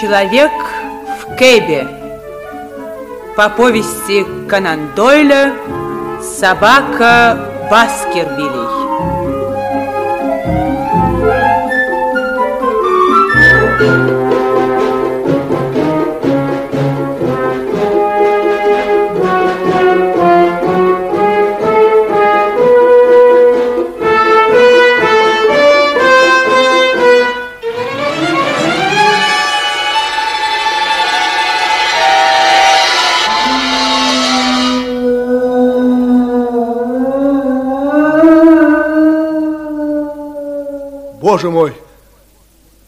Человек в кэбе. По повести Конан Дойля «Собака Баскервилей». Боже мой,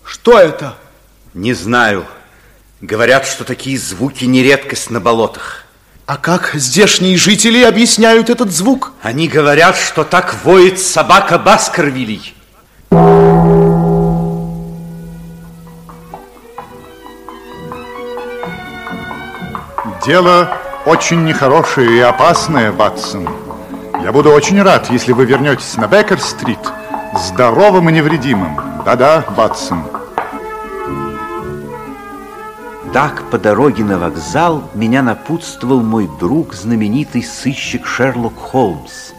что это? Не знаю. Говорят, что такие звуки не редкость на болотах. А как здешние жители объясняют этот звук? Они говорят, что так воет собака Баскервилей. Дело очень нехорошее и опасное, Батсон. Я буду очень рад, если вы вернетесь на Беккер-стрит здоровым и невредимым. Да-да, Батсон. Так по дороге на вокзал меня напутствовал мой друг, знаменитый сыщик Шерлок Холмс,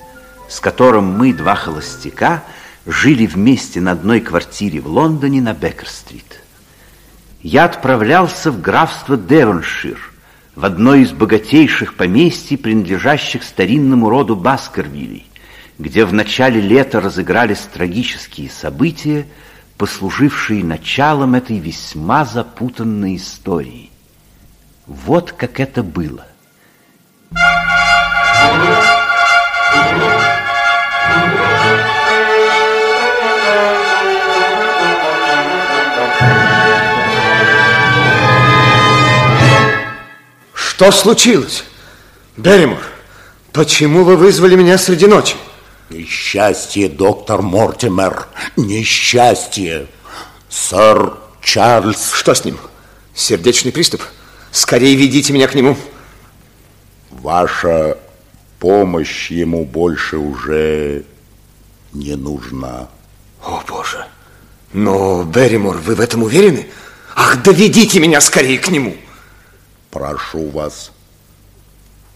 с которым мы, два холостяка, жили вместе на одной квартире в Лондоне на Беккер-стрит. Я отправлялся в графство Девоншир, в одно из богатейших поместий, принадлежащих старинному роду Баскервилей, где в начале лета разыгрались трагические события, послужившие началом этой весьма запутанной истории. Вот как это было. Что случилось? Берримор, почему вы вызвали меня среди ночи? Несчастье, доктор Мортимер, несчастье. Сэр Чарльз... Что с ним? Сердечный приступ? Скорее ведите меня к нему. Ваша помощь ему больше уже не нужна. О, Боже. Но, Берримор, вы в этом уверены? Ах, доведите меня скорее к нему. Прошу вас,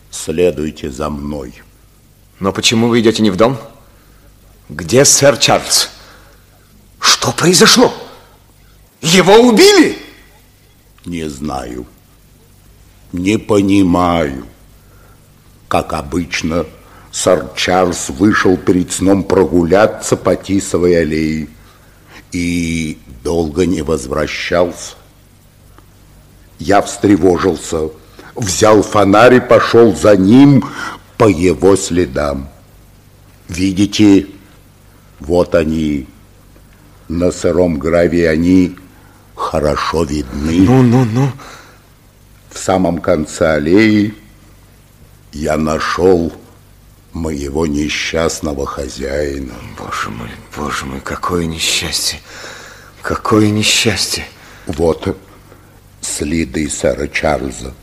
следуйте за мной. Но почему вы идете не в дом? Где сэр Чарльз? Что произошло? Его убили? Не знаю. Не понимаю. Как обычно, сэр Чарльз вышел перед сном прогуляться по Тисовой аллее и долго не возвращался. Я встревожился, взял фонарь и пошел за ним, по его следам. Видите, вот они, на сыром гравии они хорошо видны. Ну, ну, ну. В самом конце аллеи я нашел моего несчастного хозяина. Боже мой, боже мой, какое несчастье. Какое несчастье. Вот следы сэра Чарльза.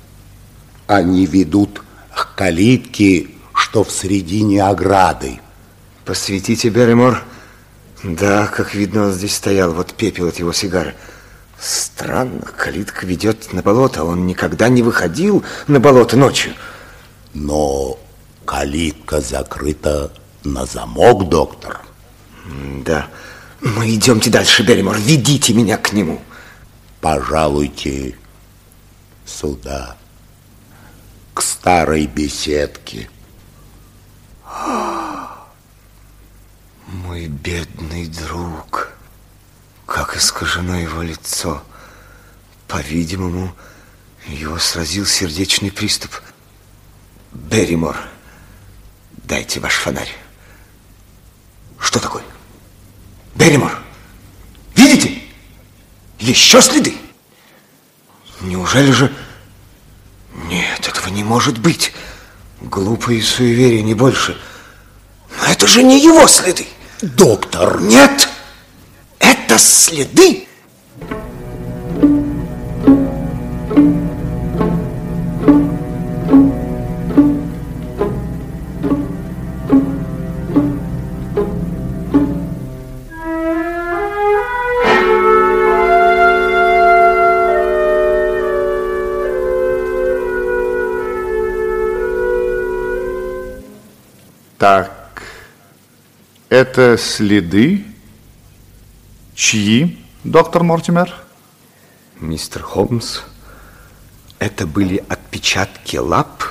Они ведут к калитке, что в середине ограды. Посветите, Берримор. Да, как видно, он здесь стоял. Вот пепел от его сигары. Странно, калитка ведет на болото. Он никогда не выходил на болото ночью. Но калитка закрыта на замок, доктор. Да, Ну, идемте дальше, Берримор, ведите меня к нему. Пожалуйте сюда, к старой беседке. Мой бедный друг, как искажено его лицо. По-видимому, его сразил сердечный приступ. Берримор, дайте ваш фонарь. Что такое? Берримор, видите? Еще следы. Неужели же... Нет, этого не может быть. Глупые суеверия, не больше. Но это же не его следы. Доктор! Нет, это следы Так, это следы чьи, доктор Мортимер? Мистер Холмс, это были отпечатки лап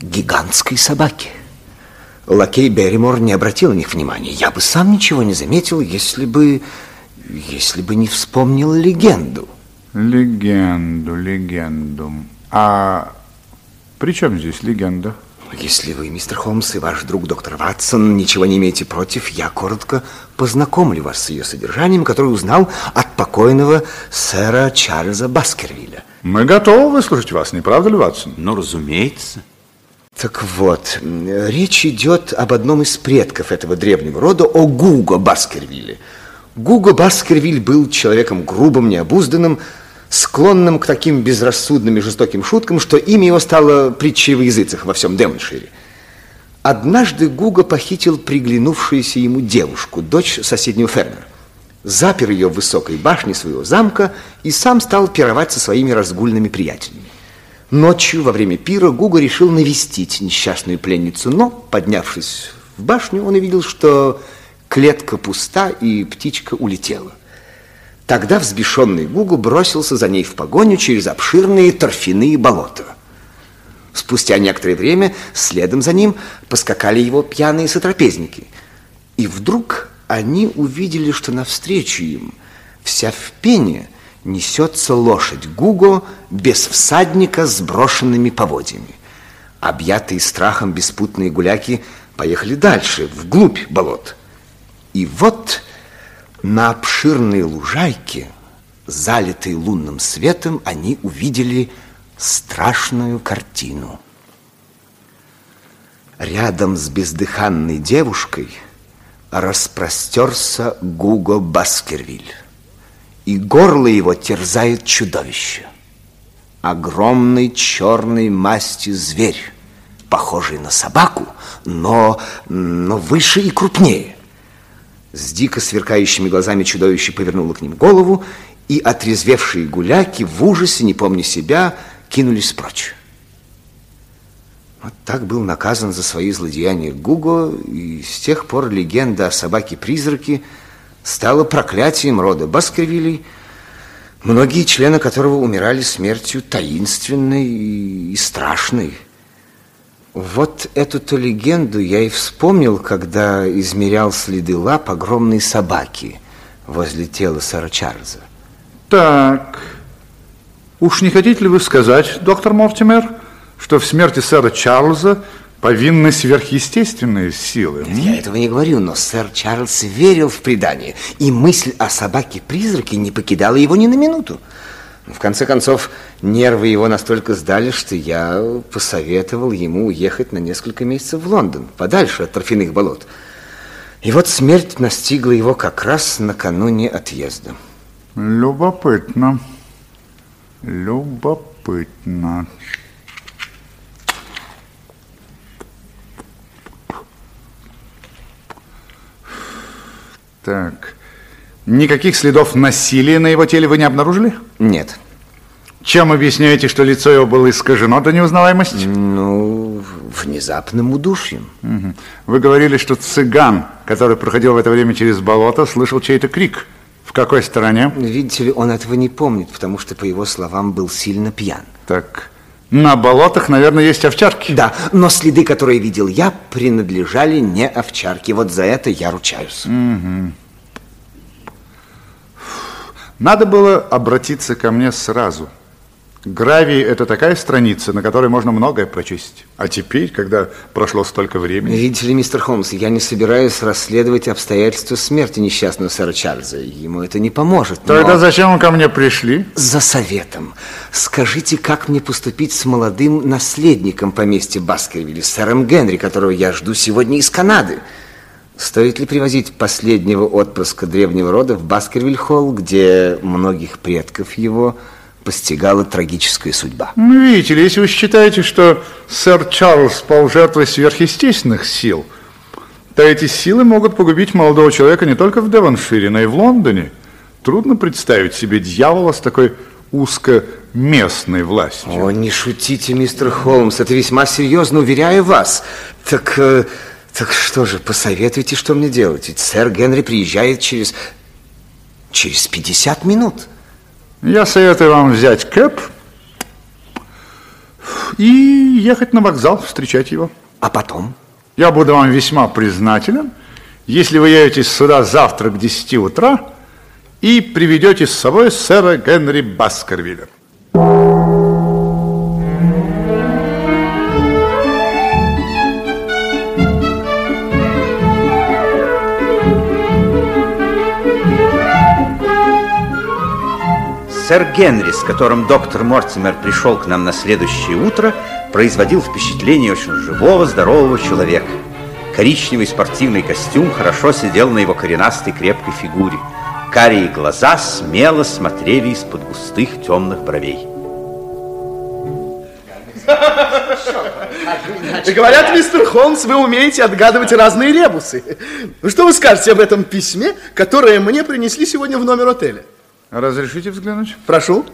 гигантской собаки. Лакей Берримор не обратил на них внимания. Я бы сам ничего не заметил, если бы... если бы не вспомнил легенду. Легенду, легенду. А при чем здесь легенда? Если вы, мистер Холмс, и ваш друг доктор Ватсон ничего не имеете против, я коротко познакомлю вас с ее содержанием, которое узнал от покойного сэра Чарльза Баскервилля. Мы готовы выслушать вас, не правда ли, Ватсон? Ну, разумеется. Так вот, речь идет об одном из предков этого древнего рода, о Гуго Баскервилле. Гуго Баскервиль был человеком грубым, необузданным, склонным к таким безрассудным и жестоким шуткам, что имя его стало притчей в языцах во всем Демоншире. Однажды Гуго похитил приглянувшуюся ему девушку, дочь соседнего фермера. Запер ее в высокой башне своего замка и сам стал пировать со своими разгульными приятелями. Ночью, во время пира, Гуго решил навестить несчастную пленницу, но, поднявшись в башню, он увидел, что клетка пуста и птичка улетела. Тогда взбешенный Гугу бросился за ней в погоню через обширные торфяные болота. Спустя некоторое время следом за ним поскакали его пьяные сотрапезники. И вдруг они увидели, что навстречу им, вся в пене, несется лошадь Гуго без всадника с брошенными поводьями. Объятые страхом беспутные гуляки поехали дальше, вглубь болот. И вот на обширной лужайке, залитой лунным светом, они увидели страшную картину. Рядом с бездыханной девушкой распростерся Гуго Баскервиль, и горло его терзает чудовище. Огромный черной масти зверь, похожий на собаку, но, но выше и крупнее. С дико сверкающими глазами чудовище повернуло к ним голову, и отрезвевшие гуляки в ужасе, не помня себя, кинулись прочь. Вот так был наказан за свои злодеяния Гуго, и с тех пор легенда о собаке-призраке стала проклятием рода Баскервилей, многие члены которого умирали смертью таинственной и страшной. Вот эту-то легенду я и вспомнил, когда измерял следы лап огромной собаки возле тела сэра Чарльза. Так, уж не хотите ли вы сказать, доктор Мортимер, что в смерти сэра Чарльза повинны сверхъестественные силы? м? Я этого не говорю, но сэр Чарльз верил в предание, и мысль о собаке-призраке не покидала его ни на минуту. В конце концов, нервы его настолько сдали, что я посоветовал ему уехать на несколько месяцев в Лондон, подальше от торфяных болот. И вот смерть настигла его как раз накануне отъезда. Любопытно. Любопытно. Так, никаких следов насилия на его теле вы не обнаружили? Нет. Чем объясняете, что лицо его было искажено до неузнаваемости? Ну, внезапным удушьем. Угу. Вы говорили, что цыган, который проходил в это время через болото, слышал чей-то крик. В какой стороне? Видите ли, он этого не помнит, потому что, по его словам, был сильно пьян. Так, на болотах, наверное, есть овчарки. Да, но следы, которые видел я, принадлежали не овчарке. Вот за это я ручаюсь. Угу. Надо было обратиться ко мне сразу. Гравий – это такая страница, на которой можно многое прочесть. А теперь, когда прошло столько времени... Видите ли, мистер Холмс, я не собираюсь расследовать обстоятельства смерти несчастного сэра Чарльза. Ему это не поможет. Тогда но... зачем вы ко мне пришли? За советом. Скажите, как мне поступить с молодым наследником поместья Баскервилля, сэром Генри, которого я жду сегодня из Канады? Стоит ли привозить последнего отпрыска древнего рода в Баскервиль-холл, где многих предков его постигала трагическая судьба. Ну, видите ли, если вы считаете, что сэр Чарльз пал жертвой сверхъестественных сил, то эти силы могут погубить молодого человека не только в Девоншире, но и в Лондоне. Трудно представить себе дьявола с такой узкоместной властью. О, не шутите, мистер Холмс, это весьма серьезно, уверяю вас. Так, э, так что же, посоветуйте, что мне делать? Ведь сэр Генри приезжает через, через 50 минут. Я советую вам взять кэп и ехать на вокзал, встречать его. А потом? Я буду вам весьма признателен, если вы явитесь сюда завтра к 10 утра и приведете с собой сэра Генри Баскервилля. Сэр Генри, с которым доктор Мортимер пришел к нам на следующее утро, производил впечатление очень живого, здорового человека. Коричневый спортивный костюм хорошо сидел на его коренастой крепкой фигуре. Карие глаза смело смотрели из-под густых темных бровей. Говорят, мистер Холмс, вы умеете отгадывать разные ребусы. Ну, что вы скажете об этом письме, которое мне принесли сегодня в номер отеля? Разрешите взглянуть? Прошу.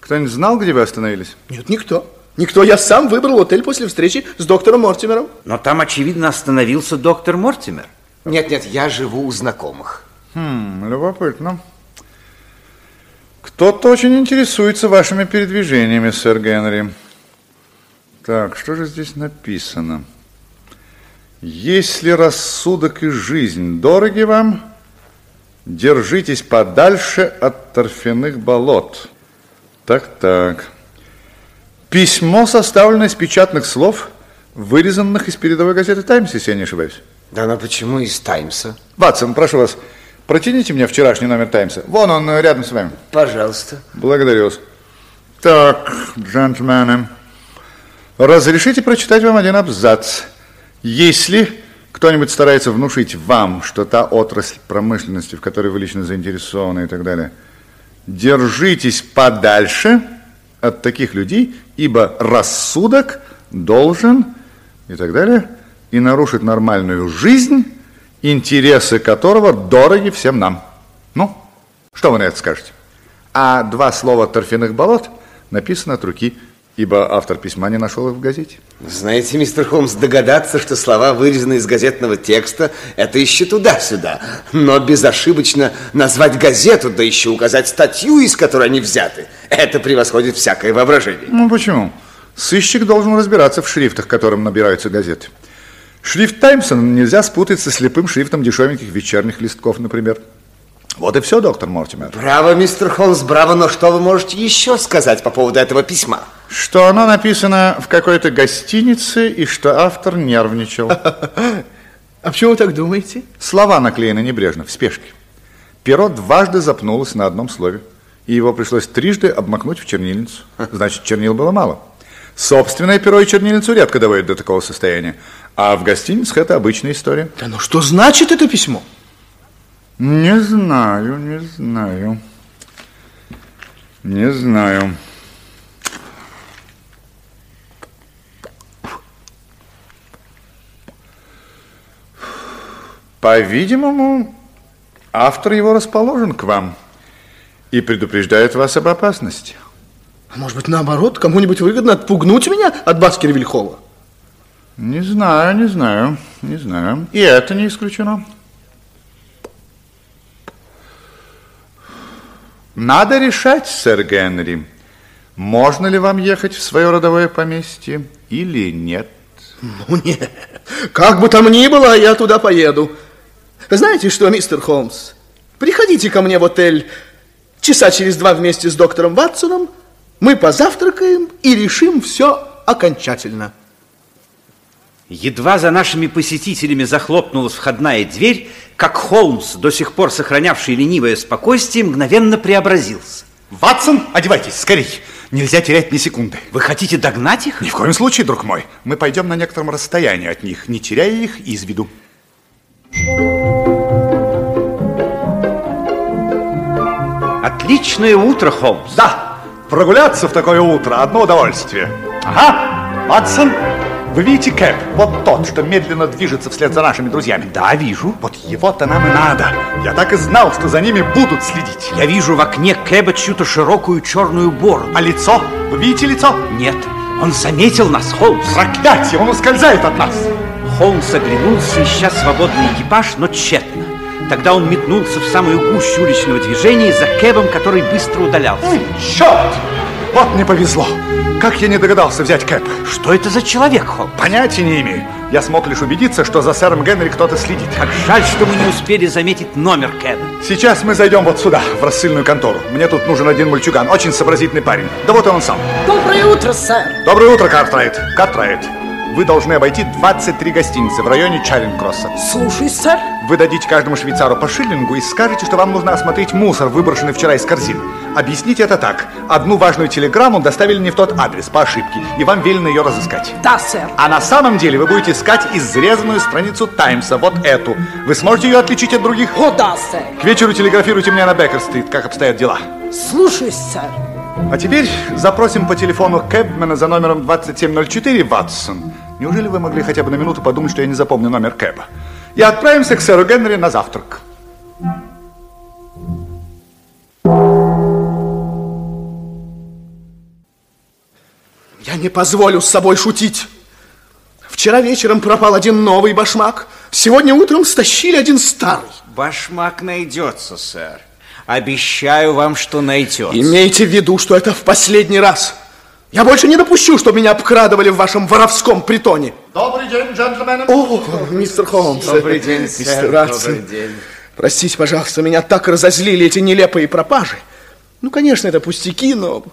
Кто-нибудь знал, где вы остановились? Нет, никто. Никто. Я сам выбрал отель после встречи с доктором Мортимером. Но там, очевидно, остановился доктор Мортимер. Нет, нет, я живу у знакомых. Хм, любопытно. Кто-то очень интересуется вашими передвижениями, сэр Генри. Так, что же здесь написано? Если рассудок и жизнь дороги вам, Держитесь подальше от торфяных болот. Так-так. Письмо составлено из печатных слов, вырезанных из передовой газеты «Таймс», если я не ошибаюсь. Да, но почему из «Таймса»? Ватсон, прошу вас, протяните мне вчерашний номер «Таймса». Вон он, рядом с вами. Пожалуйста. Благодарю вас. Так, джентльмены, разрешите прочитать вам один абзац. Если кто-нибудь старается внушить вам, что та отрасль промышленности, в которой вы лично заинтересованы и так далее, держитесь подальше от таких людей, ибо рассудок должен и так далее, и нарушить нормальную жизнь, интересы которого дороги всем нам. Ну, что вы на это скажете? А два слова торфяных болот написано от руки ибо автор письма не нашел их в газете. Знаете, мистер Холмс, догадаться, что слова вырезаны из газетного текста, это еще туда-сюда. Но безошибочно назвать газету, да еще указать статью, из которой они взяты, это превосходит всякое воображение. Ну, почему? Сыщик должен разбираться в шрифтах, которым набираются газеты. Шрифт Таймсона нельзя спутать со слепым шрифтом дешевеньких вечерних листков, например. Вот и все, доктор Мортимер. Браво, мистер Холмс, браво, но что вы можете еще сказать по поводу этого письма? Что оно написано в какой-то гостинице и что автор нервничал. А почему вы так думаете? Слова наклеены небрежно, в спешке. Перо дважды запнулось на одном слове, и его пришлось трижды обмакнуть в чернильницу. Значит, чернил было мало. Собственное перо и чернильницу редко доводят до такого состояния. А в гостиницах это обычная история. Да ну что значит это письмо? Не знаю, не знаю. Не знаю. По-видимому, автор его расположен к вам. И предупреждает вас об опасности. А может быть, наоборот, кому-нибудь выгодно отпугнуть меня от Баскервиль-Холла? Не знаю, не знаю, не знаю. И это не исключено. Надо решать, сэр Генри, можно ли вам ехать в свое родовое поместье или нет. Ну, нет. Как бы там ни было, я туда поеду. Знаете что, мистер Холмс, приходите ко мне в отель часа через два вместе с доктором Ватсоном, мы позавтракаем и решим все окончательно. Едва за нашими посетителями захлопнулась входная дверь, как Холмс, до сих пор сохранявший ленивое спокойствие, мгновенно преобразился. Ватсон, одевайтесь, скорей. Нельзя терять ни секунды. Вы хотите догнать их? Ни в коем случае, друг мой. Мы пойдем на некотором расстоянии от них, не теряя их из виду. Отличное утро, Холмс. Да, прогуляться в такое утро – одно удовольствие. Ага, Ватсон, вы видите Кэп? Вот тот, что медленно движется вслед за нашими друзьями. Да, вижу. Вот его-то нам и надо. Я так и знал, что за ними будут следить. Я вижу в окне Кэба чью-то широкую черную бороду. А лицо? Вы видите лицо? Нет, он заметил нас, Холмс. Проклятие, он ускользает от нас. Холмс оглянулся, ища свободный экипаж, но тщетно. Тогда он метнулся в самую гущу уличного движения за Кэбом, который быстро удалялся. Черт! Вот мне повезло. Как я не догадался взять Кэп? Что это за человек, Холмс? Понятия не имею. Я смог лишь убедиться, что за сэром Генри кто-то следит. Как жаль, что мы не успели заметить номер Кэба. Сейчас мы зайдем вот сюда, в рассыльную контору. Мне тут нужен один мальчуган, очень сообразительный парень. Да вот и он сам. Доброе утро, сэр. Доброе утро, Картрайт. Картрайт. Вы должны обойти 23 гостиницы в районе Чаринг-Кросса. Слушай, сэр. Вы дадите каждому швейцару по шиллингу и скажете, что вам нужно осмотреть мусор, выброшенный вчера из корзин. Объясните это так. Одну важную телеграмму доставили не в тот адрес, по ошибке, и вам велено ее разыскать. Да, сэр. А на самом деле вы будете искать изрезанную страницу Таймса, вот эту. Вы сможете ее отличить от других? О, да, сэр. К вечеру телеграфируйте мне на Беккер-стрит, как обстоят дела. Слушаюсь, сэр. А теперь запросим по телефону Кэбмена за номером 2704 Ватсон. Неужели вы могли хотя бы на минуту подумать, что я не запомню номер Кэба? И отправимся к сэру Генри на завтрак. Я не позволю с собой шутить. Вчера вечером пропал один новый башмак. Сегодня утром стащили один старый. Башмак найдется, сэр. Обещаю вам, что найдется. Имейте в виду, что это в последний раз. Я больше не допущу, чтобы меня обкрадывали в вашем воровском притоне. Добрый день, джентльмены. О, мистер Холмс. Добрый день, мистер. Добрый день. Простите, пожалуйста, меня так разозлили эти нелепые пропажи. Ну, конечно, это пустяки, но...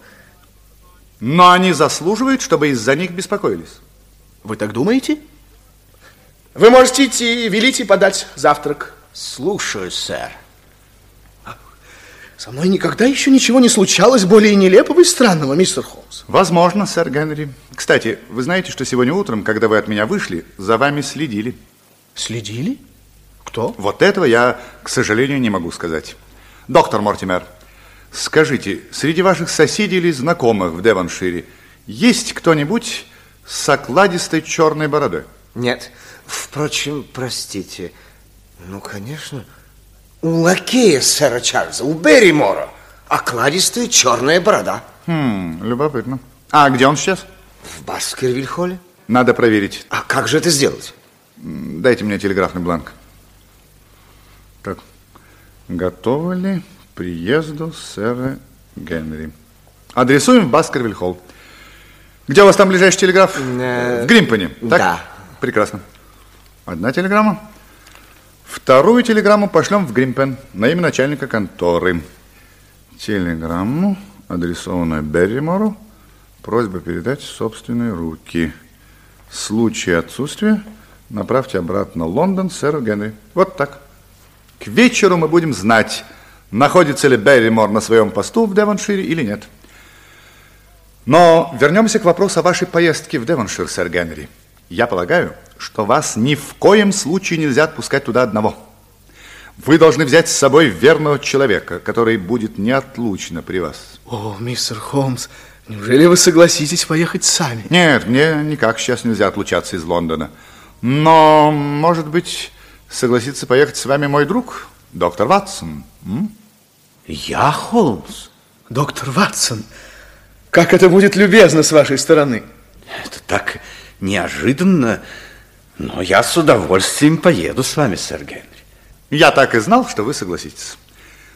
Но они заслуживают, чтобы из-за них беспокоились. Вы так думаете? Вы можете идти, велите подать завтрак. Слушаю, сэр. Со мной никогда еще ничего не случалось более нелепого и странного, мистер Холмс. Возможно, сэр Генри. Кстати, вы знаете, что сегодня утром, когда вы от меня вышли, за вами следили? Следили? Кто? Вот этого я, к сожалению, не могу сказать. Доктор Мортимер, скажите, среди ваших соседей или знакомых в Девоншире есть кто-нибудь с окладистой черной бородой? Нет. Впрочем, простите. Ну, конечно. У лакея сэра Чарльза, у Берримора, окладистая черная борода. Хм, любопытно. А где он сейчас? В Баскервиль-холле. Надо проверить. А как же это сделать? Дайте мне телеграфный бланк. Так, готовы ли к приезду сэра Генри? Адресуем в Баскервиль-холл. Где у вас там ближайший телеграф? Э, В Гримпоне. Так? да. Прекрасно. Одна телеграмма. Вторую телеграмму пошлем в Гримпен на имя начальника конторы. Телеграмму, адресованную Берримору, просьба передать в собственные руки. В случае отсутствия направьте обратно Лондон сэру Генри. Вот так. К вечеру мы будем знать, находится ли Берримор на своем посту в Девоншире или нет. Но вернемся к вопросу о вашей поездке в Девоншир, сэр Генри. Я полагаю, что вас ни в коем случае нельзя отпускать туда одного. Вы должны взять с собой верного человека, который будет неотлучно при вас. О, мистер Холмс, неужели вы согласитесь поехать сами? Нет, мне никак сейчас нельзя отлучаться из Лондона. Но, может быть, согласится поехать с вами мой друг, доктор Ватсон? м? Я, Холмс? Доктор Ватсон, как это будет любезно с вашей стороны. Это так неожиданно, но я с удовольствием поеду с вами, сэр Генри. Я так и знал, что вы согласитесь.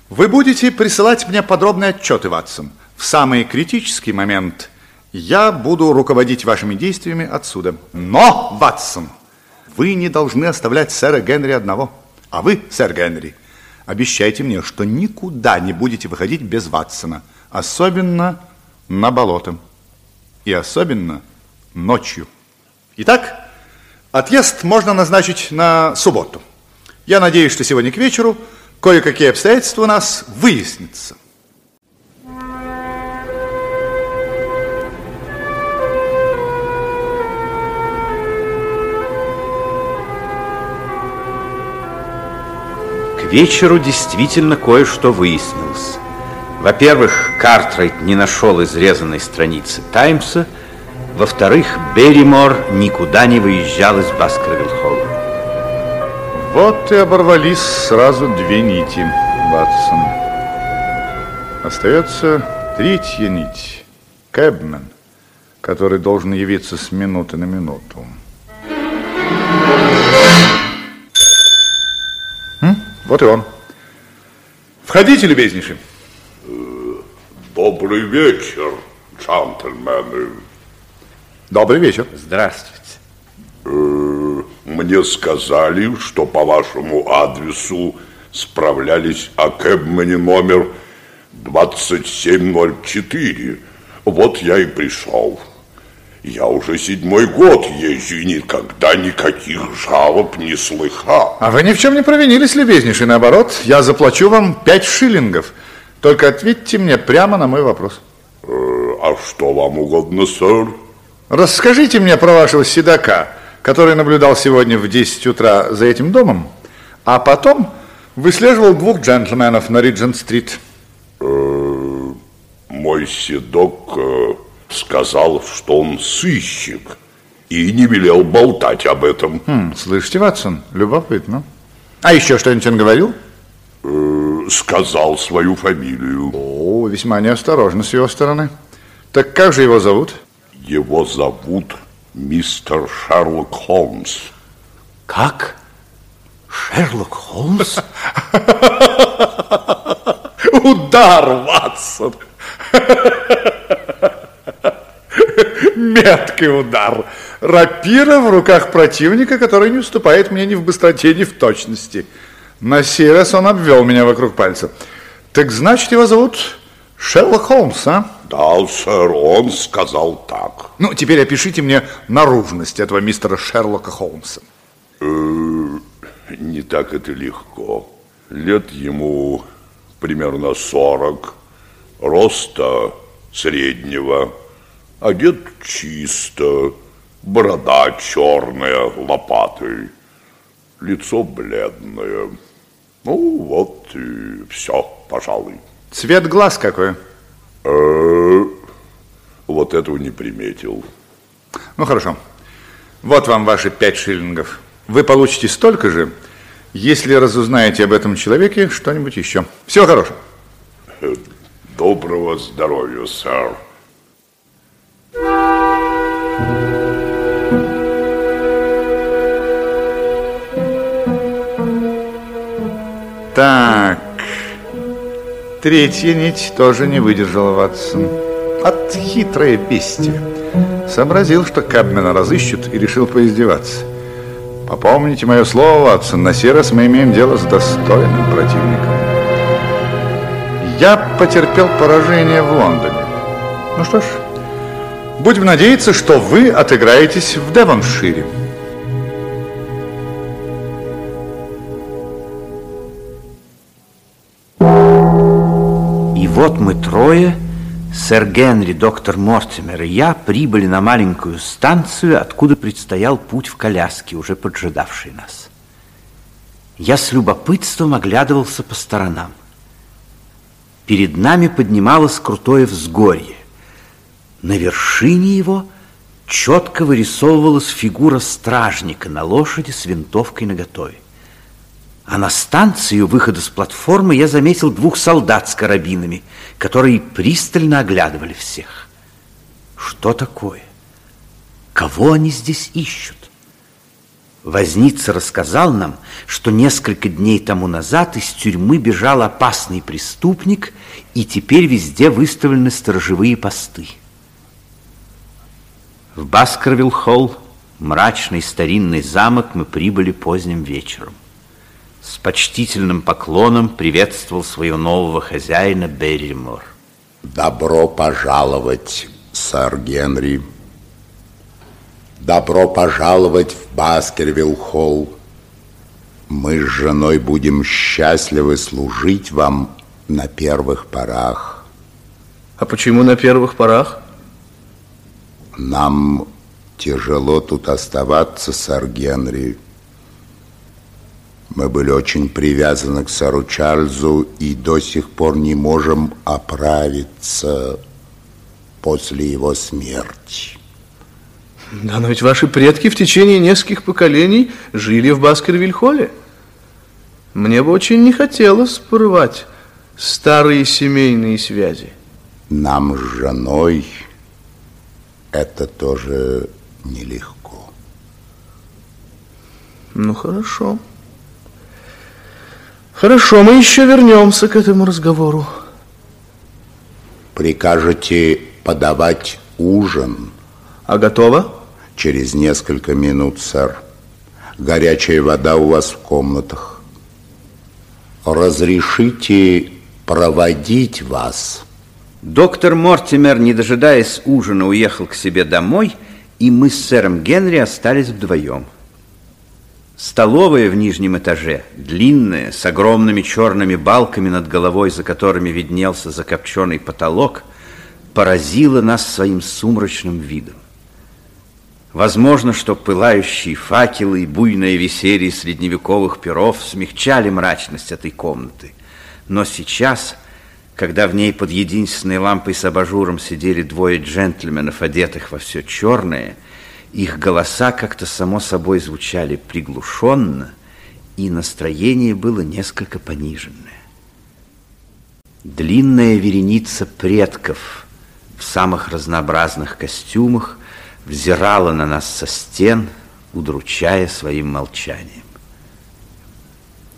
Вы будете присылать мне подробные отчеты, Ватсон. В самый критический момент я буду руководить вашими действиями отсюда. Но, Ватсон, вы не должны оставлять сэра Генри одного. А вы, сэр Генри, обещайте мне, что никуда не будете выходить без Ватсона. Особенно на болото. И особенно ночью. Итак, отъезд можно назначить на субботу. Я надеюсь, что сегодня к вечеру кое-какие обстоятельства у нас выяснятся. К вечеру действительно кое-что выяснилось. Во-первых, Картрайт не нашел изрезанной страницы Таймса. Во-вторых, Берримор никуда не выезжал из Баскервилл-Холла. Вот и оборвались сразу две нити, Ватсон. Остается третья нить. Кэбмен, который должен явиться с минуты на минуту. М? Вот и он. Входите, любезнейший. Добрый вечер, джентльмены. Добрый вечер. Здравствуйте. Э, Мне сказали, что по вашему адресу справлялись о Кэбмане номер 2704. Вот я и пришел. Я уже седьмой год езжу и никогда никаких жалоб не слыхал. А вы ни в чем не провинились, любезнейший. Наоборот, я заплачу вам пять шиллингов. Только ответьте мне прямо на мой вопрос. Э, А что вам угодно, сэр? Расскажите мне про вашего седока, который наблюдал сегодня в 10 утра за этим домом, а потом выслеживал двух джентльменов на Риджент-стрит. Э, Мой седок э, сказал, что он сыщик и не велел болтать об этом. Хм, слышите, Ватсон, любопытно. А еще что-нибудь он говорил? Э, Сказал свою фамилию. О, весьма неосторожно с его стороны. Так как же его зовут? Его зовут мистер Шерлок Холмс. Как? Шерлок Холмс? Удар, Ватсон! Меткий удар. Рапира в руках противника, который не уступает мне ни в быстроте, ни в точности. На сей раз он обвел меня вокруг пальца. Так значит, его зовут Шерлок Холмс, а? Да, сэр, он сказал так. Ну, теперь опишите мне наружность этого мистера Шерлока Холмса. Э, Не так это легко. Лет ему примерно сорок, роста среднего, одет чисто, борода черная, лопатой, лицо бледное. Ну, вот и все, пожалуй. Цвет глаз какой? Э, Вот этого не приметил. Ну, хорошо. Вот вам ваши пять шиллингов. Вы получите столько же, если разузнаете об этом человеке что-нибудь еще. Всего хорошего. Э, Доброго здоровья, сэр. Так. Третья нить тоже не выдержала Ватсон. От хитрое бестия. Сообразил, что Кабмена разыщут и решил поиздеваться. Попомните мое слово, Ватсон, на сей раз мы имеем дело с достойным противником. Я потерпел поражение в Лондоне. Ну что ж, будем надеяться, что вы отыграетесь в Девоншире. Вот мы трое, сэр Генри, доктор Мортимер и я, прибыли на маленькую станцию, откуда предстоял путь в коляске, уже поджидавший нас. Я с любопытством оглядывался по сторонам. Перед нами поднималось крутое взгорье. На вершине его четко вырисовывалась фигура стражника на лошади с винтовкой наготове. А на станции у выхода с платформы я заметил двух солдат с карабинами, которые пристально оглядывали всех. Что такое? Кого они здесь ищут? Возница рассказал нам, что несколько дней тому назад из тюрьмы бежал опасный преступник, и теперь везде выставлены сторожевые посты. В Баскервилл-холл, мрачный старинный замок, мы прибыли поздним вечером. С почтительным поклоном приветствовал своего нового хозяина Берримор. Добро пожаловать, сэр Генри. Добро пожаловать в Баскервилл-холл. Мы с женой будем счастливы служить вам на первых порах. А почему на первых порах? Нам тяжело тут оставаться, сэр Генри. Мы были очень привязаны к сэру Чарльзу и до сих пор не можем оправиться после его смерти. Да, но ведь ваши предки в течение нескольких поколений жили в Баскервиль-холле. Мне бы очень не хотелось порывать старые семейные связи. Нам с женой это тоже нелегко. Ну, хорошо. Хорошо, мы еще вернемся к этому разговору. Прикажете подавать ужин? А готово? Через несколько минут, сэр. Горячая вода у вас в комнатах. Разрешите проводить вас? Доктор Мортимер, не дожидаясь ужина, уехал к себе домой, и мы с сэром Генри остались вдвоем. Столовая в нижнем этаже, длинная, с огромными черными балками над головой, за которыми виднелся закопченный потолок, поразила нас своим сумрачным видом. Возможно, что пылающие факелы и буйное веселье средневековых перов смягчали мрачность этой комнаты. Но сейчас, когда в ней под единственной лампой с абажуром сидели двое джентльменов, одетых во все черное, их голоса как-то само собой звучали приглушенно, и настроение было несколько пониженное. Длинная вереница предков в самых разнообразных костюмах – взирала на нас со стен, удручая своим молчанием.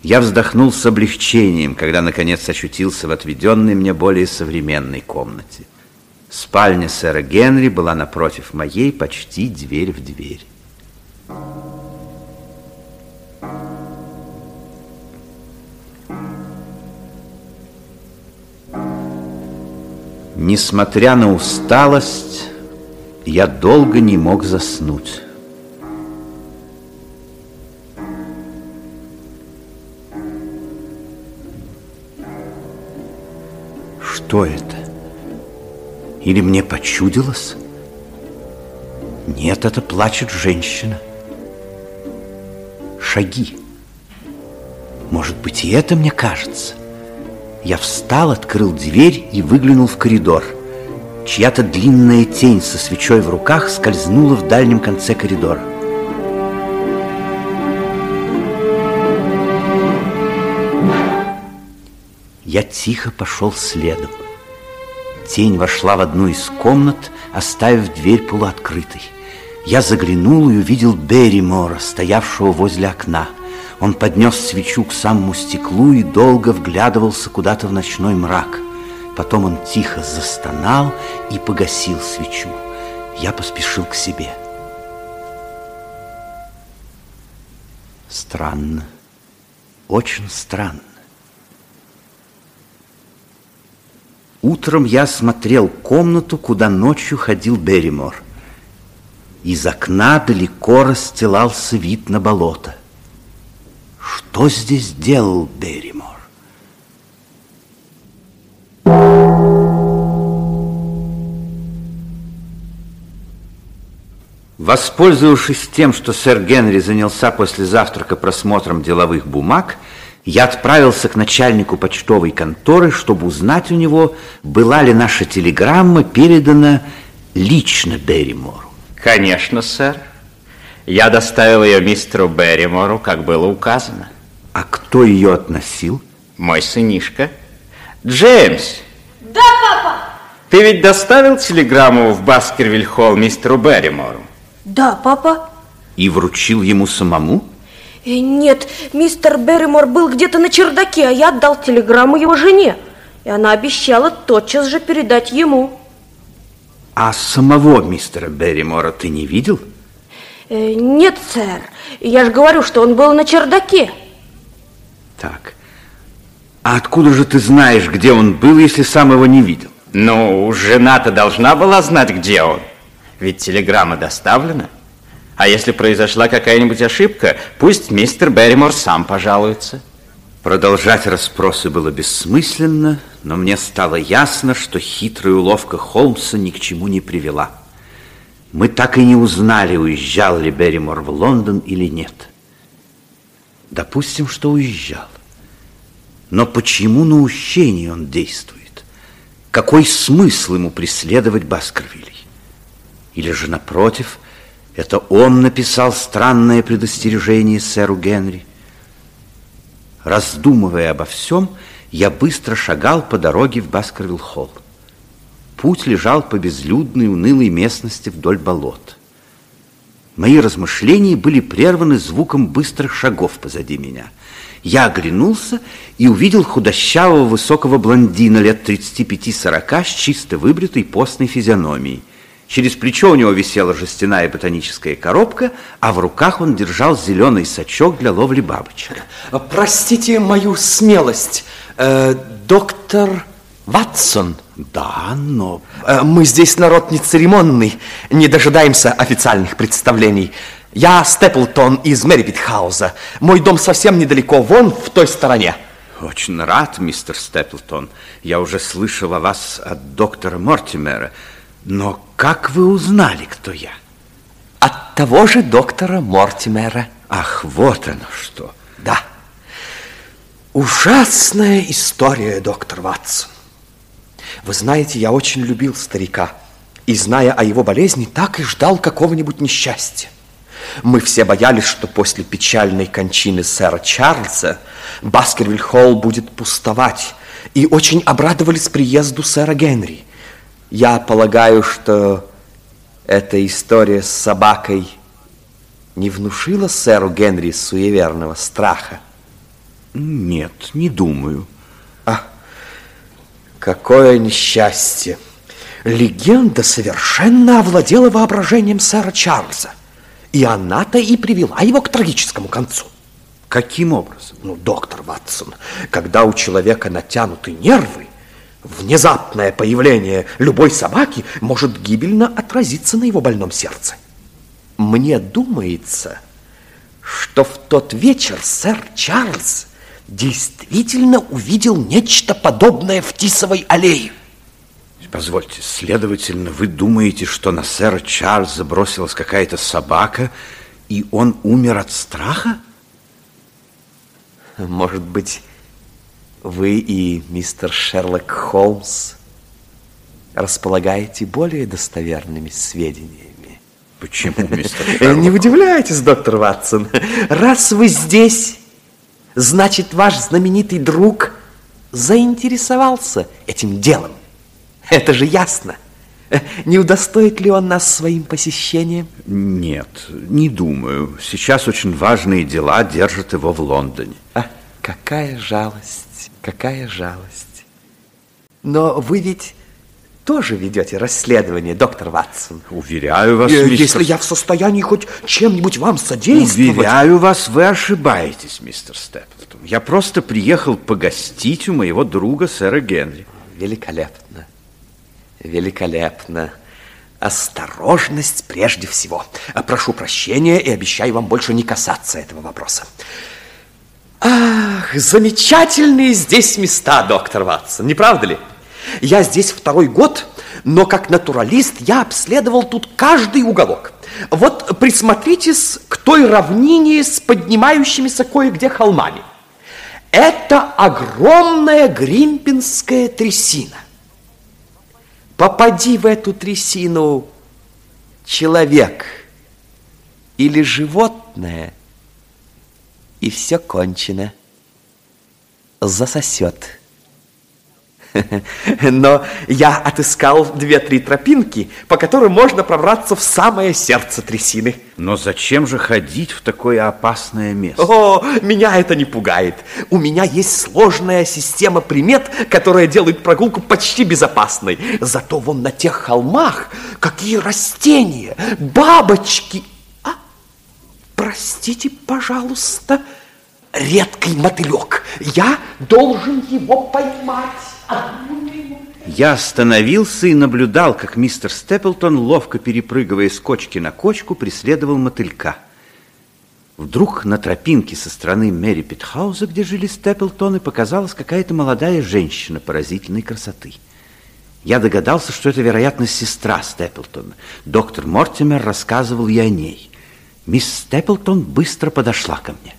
Я вздохнул с облегчением, когда наконец очутился в отведенной мне более современной комнате. Спальня сэра Генри была напротив моей почти дверь в дверь. Несмотря на усталость, я долго не мог заснуть. Что это? Или мне почудилось? Нет, это плачет женщина. Шаги. Может быть, и это мне кажется. Я встал, открыл дверь и выглянул в коридор – Чья-то длинная тень со свечой в руках скользнула в дальнем конце коридора. Я тихо пошел следом. Тень вошла в одну из комнат, оставив дверь полуоткрытой. Я заглянул и увидел Берримора, стоявшего возле окна. Он поднес свечу к самому стеклу и долго вглядывался куда-то в ночной мрак. Потом он тихо застонал и погасил свечу. Я поспешил к себе. Странно, очень странно. Утром я смотрел комнату, куда ночью ходил Берримор. Из окна далеко расстилался вид на болото. Что здесь делал Берримор? Воспользовавшись тем, что сэр Генри занялся после завтрака просмотром деловых бумаг, я отправился к начальнику почтовой конторы, чтобы узнать у него, была ли наша телеграмма передана лично Берримору. Конечно, сэр. Я доставил ее мистеру Берримору, как было указано. А кто ее относил? Мой сынишка. Джеймс, Да, папа! ты ведь доставил телеграмму в Баскервиль-холл мистеру Берримору? Да, папа. И вручил ему самому? Э, Нет, мистер Берримор был где-то на чердаке, а я отдал телеграмму его жене. И она обещала тотчас же передать ему. А самого мистера Берримора ты не видел? Э, Нет, сэр. Я же говорю, что он был на чердаке. Так. А откуда же ты знаешь, где он был, если сам его не видел? Ну, жена-то должна была знать, где он. Ведь телеграмма доставлена. А если произошла какая-нибудь ошибка, пусть мистер Берримор сам пожалуется. Продолжать расспросы было бессмысленно, но мне стало ясно, что хитрая уловка Холмса ни к чему не привела. Мы так и не узнали, уезжал ли Берримор в Лондон или нет. Допустим, что уезжал. Но по чьему наущению он действует? Какой смысл ему преследовать Баскервилей? Или же, напротив, это он написал странное предостережение сэру Генри? Раздумывая обо всем, я быстро шагал по дороге в Баскервилл-холл. Путь лежал по безлюдной, унылой местности вдоль болот. Мои размышления были прерваны звуком быстрых шагов позади меня. Я оглянулся и увидел худощавого высокого блондина лет 35-40 с чисто выбритой постной физиономией. Через плечо у него висела жестяная ботаническая коробка, а в руках он держал зеленый сачок для ловли бабочек. Простите мою смелость, э, доктор Ватсон. Да, но... Э, Мы здесь народ не церемонный, не дожидаемся официальных представлений. Я Степлтон из Мэрибитхауза. Мой дом совсем недалеко, вон в той стороне. Очень рад, мистер Степлтон. Я уже слышал о вас от доктора Мортимера. Но как вы узнали, кто я? От того же доктора Мортимера. Ах, вот оно что. Да. Ужасная история, доктор Ватсон. Вы знаете, я очень любил старика. И, зная о его болезни, так и ждал какого-нибудь несчастья. Мы все боялись, что после печальной кончины сэра Чарльза Баскервиль-холл будет пустовать, и очень обрадовались приезду сэра Генри. Я полагаю, что эта история с собакой не внушила сэру Генри суеверного страха. Нет, не думаю. А, какое несчастье! Легенда совершенно овладела воображением сэра Чарльза. И она-то и привела его к трагическому концу. Каким образом? Ну, доктор Ватсон, когда у человека натянуты нервы, внезапное появление любой собаки может гибельно отразиться на его больном сердце. Мне думается, что в тот вечер сэр Чарльз действительно увидел нечто подобное в Тисовой аллее. Позвольте, следовательно, вы думаете, что на сэра Чарльза бросилась какая-то собака, и он умер от страха? Может быть, вы и мистер Шерлок Холмс располагаете более достоверными сведениями. Почему, мистер Э, Шерлок? Не удивляйтесь, доктор Ватсон. Раз вы здесь, значит, ваш знаменитый друг заинтересовался этим делом. Это же ясно. Э, Не удостоит ли он нас своим посещением? Нет, не думаю. Сейчас очень важные дела держат его в Лондоне. А, какая жалость, какая жалость. Но вы ведь тоже ведете расследование, доктор Ватсон. Уверяю вас, Э, мистер... Если я в состоянии хоть чем-нибудь вам содействовать... Уверяю вас, вы ошибаетесь, мистер Степлтон. Я просто приехал погостить у моего друга сэра Генри. Великолепно. Великолепно. Осторожность прежде всего. Прошу прощения и обещаю вам больше не касаться этого вопроса. Ах, замечательные здесь места, доктор Ватсон, не правда ли? Я здесь второй год, но как натуралист я обследовал тут каждый уголок. Вот присмотритесь к той равнине с поднимающимися кое-где холмами. Это огромная гримпинская трясина. Попади в эту трясину человек или животное, и все кончено. засосет. Но я отыскал две-три тропинки, по которым можно пробраться в самое сердце трясины. Но зачем же ходить в такое опасное место? О, меня это не пугает. У меня есть сложная система примет, которая делает прогулку почти безопасной. Зато вон на тех холмах какие растения, бабочки. Простите, пожалуйста, редкий мотылек. Я должен его поймать. Я остановился и наблюдал, как мистер Степлтон, ловко перепрыгивая с кочки на кочку, преследовал мотылька. Вдруг на тропинке со стороны Мэри Питхауза, где жили Степлтоны, показалась какая-то молодая женщина поразительной красоты. Я догадался, что это, вероятно, сестра Степлтона. Доктор Мортимер рассказывал ей о ней. Мисс Степлтон быстро подошла ко мне.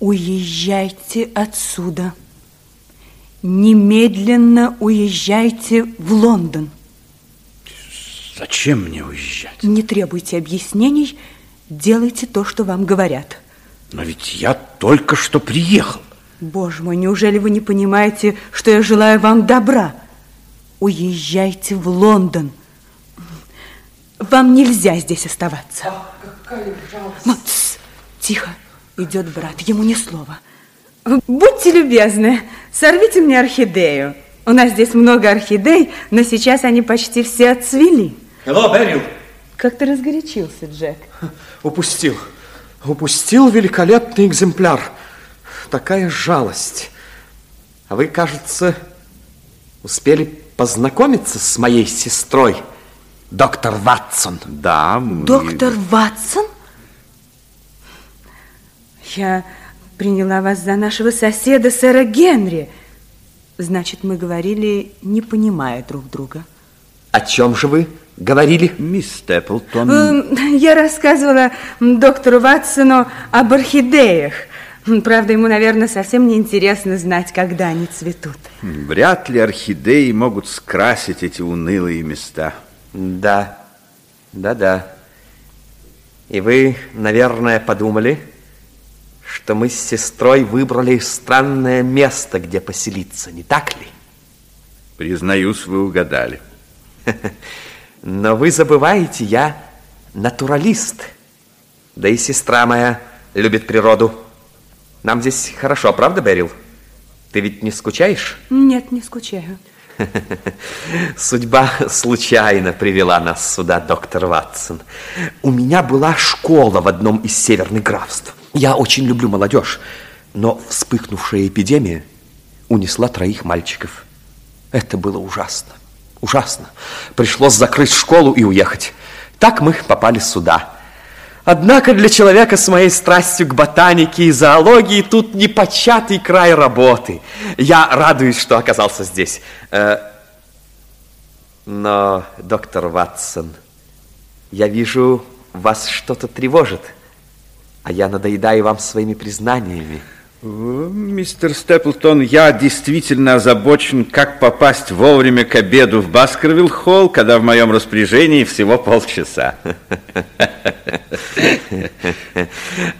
Уезжайте отсюда. Немедленно уезжайте в Лондон. Зачем мне уезжать? Не требуйте объяснений, делайте то, что вам говорят. Но ведь я только что приехал. Боже мой, неужели вы не понимаете, что я желаю вам добра? Уезжайте в Лондон. Вам нельзя здесь оставаться. Тс, тихо, идет брат, ему ни слова. Будьте любезны, сорвите мне орхидею. У нас здесь много орхидей, но сейчас они почти все отцвели. Hello, Берил. Как ты разгорячился, Джек? Упустил. Упустил великолепный экземпляр. Такая жалость. А вы, кажется, успели познакомиться с моей сестрой, доктор Ватсон. Да. Мы... Доктор Ватсон? Я приняла вас за нашего соседа, сэра Генри. Значит, мы говорили, не понимая друг друга. О чем же вы говорили? Мисс Степлтон. Эм, я рассказывала доктору Ватсону об орхидеях. Правда, ему, наверное, совсем не интересно знать, когда они цветут. Вряд ли орхидеи могут скрасить эти унылые места. Да, да-да. И вы, наверное, подумали, что мы с сестрой выбрали странное место, где поселиться, не так ли? Признаюсь, вы угадали. Но вы забываете, я натуралист. Да и сестра моя любит природу. Нам здесь хорошо, правда, Берил? Ты ведь не скучаешь? Нет, не скучаю. Судьба случайно привела нас сюда, доктор Ватсон. У меня была школа в одном из северных графств. Я очень люблю молодежь, но вспыхнувшая эпидемия унесла троих мальчиков. Это было ужасно, ужасно. Пришлось закрыть школу и уехать. Так мы попали сюда. Однако для человека с моей страстью к ботанике и зоологии тут непочатый край работы. Я радуюсь, что оказался здесь. Э, но, доктор Ватсон, я вижу, вас что-то тревожит. А я надоедаю вам своими признаниями. Мистер Степлтон, я действительно озабочен, как попасть вовремя к обеду в Баскервилл-холл, когда в моем распоряжении всего полчаса.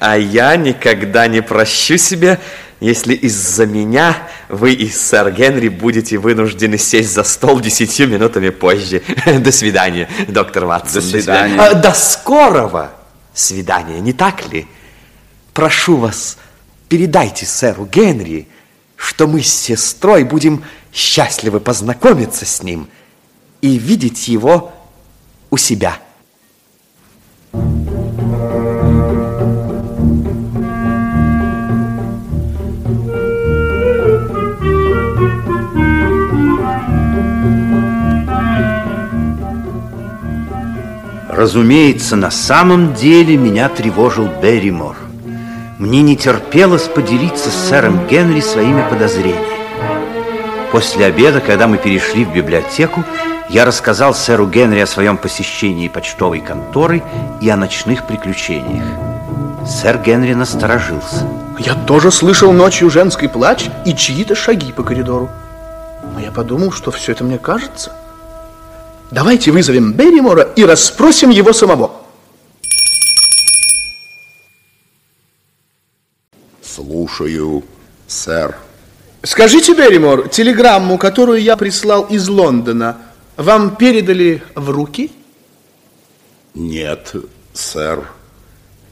А я никогда не прощу себе, если из-за меня вы и сэр Генри будете вынуждены сесть за стол десятью минутами позже. До свидания, доктор Ватсон. До свидания. До, до скорого свидания, не так ли? Прошу вас, передайте сэру Генри, что мы с сестрой будем счастливы познакомиться с ним и видеть его у себя. Разумеется, на самом деле меня тревожил Берримор. Мне не терпелось поделиться с сэром Генри своими подозрениями. После обеда, когда мы перешли в библиотеку, я рассказал сэру Генри о своем посещении почтовой конторы и о ночных приключениях. Сэр Генри насторожился. Я тоже слышал ночью женский плач и чьи-то шаги по коридору. Но я подумал, что все это мне кажется. Давайте вызовем Берримора и расспросим его самого. Слушаю, сэр. Скажите, Берримор, телеграмму, которую я прислал из Лондона, вам передали в руки? Нет, сэр.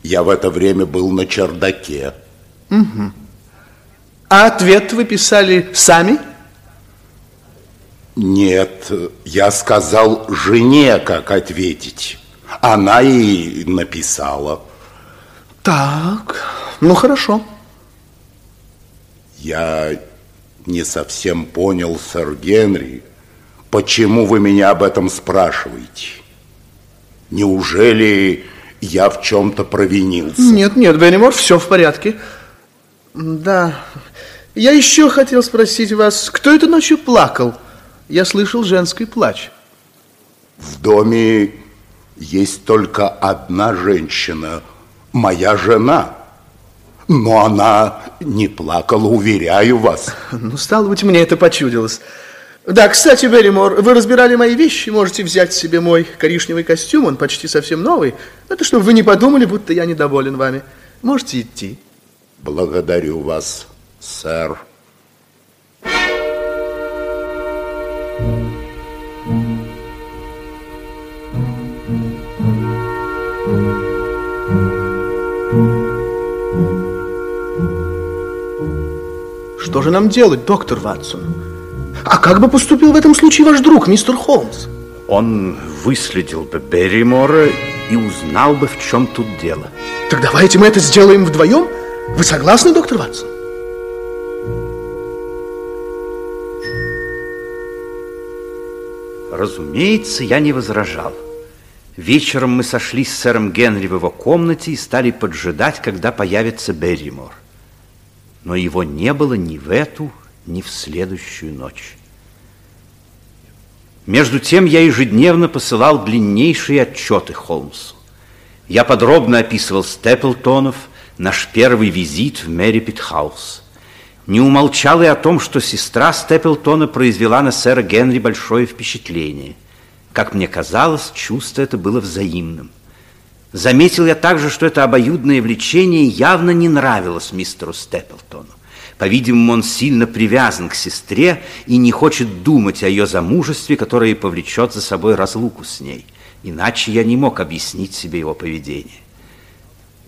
Я в это время был на чердаке. Угу. А ответ вы писали сами? Нет, я сказал жене, как ответить. Она и написала. Так, ну хорошо. Я не совсем понял, сэр Генри, почему вы меня об этом спрашиваете. Неужели я в чем-то провинился? Нет, нет, Беннимор, все в порядке. Да, я еще хотел спросить вас, кто это ночью плакал? Я слышал женский плач. В доме есть только одна женщина, моя жена. Но она не плакала, уверяю вас. Ну, стало быть, мне это почудилось. Да, кстати, Берримор, вы разбирали мои вещи, можете взять себе мой коричневый костюм, он почти совсем новый. Это чтобы вы не подумали, будто я недоволен вами. Можете идти. Благодарю вас, сэр. Что же нам делать, доктор Ватсон? А как бы поступил в этом случае ваш друг, мистер Холмс? Он выследил бы Берримора и узнал бы, в чем тут дело. Так давайте мы это сделаем вдвоем. Вы согласны, доктор Ватсон? Разумеется, я не возражал. Вечером мы сошлись с сэром Генри в его комнате и стали поджидать, когда появится Берримор но его не было ни в эту, ни в следующую ночь. Между тем я ежедневно посылал длиннейшие отчеты Холмсу. Я подробно описывал Степлтонов, наш первый визит в Мэри Питхаус. Не умолчал и о том, что сестра Степлтона произвела на сэра Генри большое впечатление. Как мне казалось, чувство это было взаимным. Заметил я также, что это обоюдное влечение явно не нравилось мистеру Степлтону. По-видимому, он сильно привязан к сестре и не хочет думать о ее замужестве, которое повлечет за собой разлуку с ней. Иначе я не мог объяснить себе его поведение.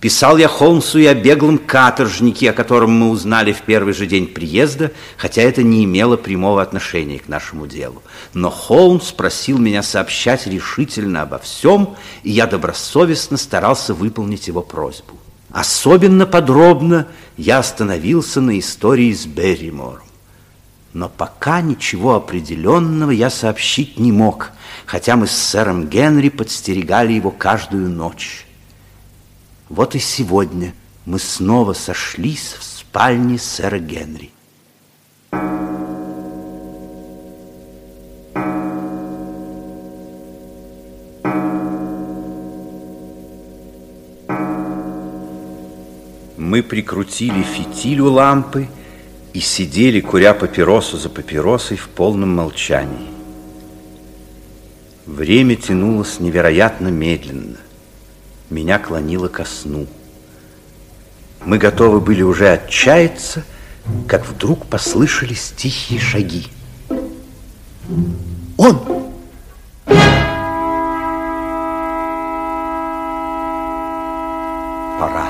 Писал я Холмсу и о беглом каторжнике, о котором мы узнали в первый же день приезда, хотя это не имело прямого отношения к нашему делу. Но Холмс просил меня сообщать решительно обо всем, и я добросовестно старался выполнить его просьбу. Особенно подробно я остановился на истории с Берримором. Но пока ничего определенного я сообщить не мог, хотя мы с сэром Генри подстерегали его каждую ночь. Вот и сегодня мы снова сошлись в спальне сэра Генри. Мы прикрутили фитиль у лампы и сидели, куря папиросу за папиросой в полном молчании. Время тянулось невероятно медленно меня клонило ко сну. Мы готовы были уже отчаяться, как вдруг послышались тихие шаги. Он! Пора.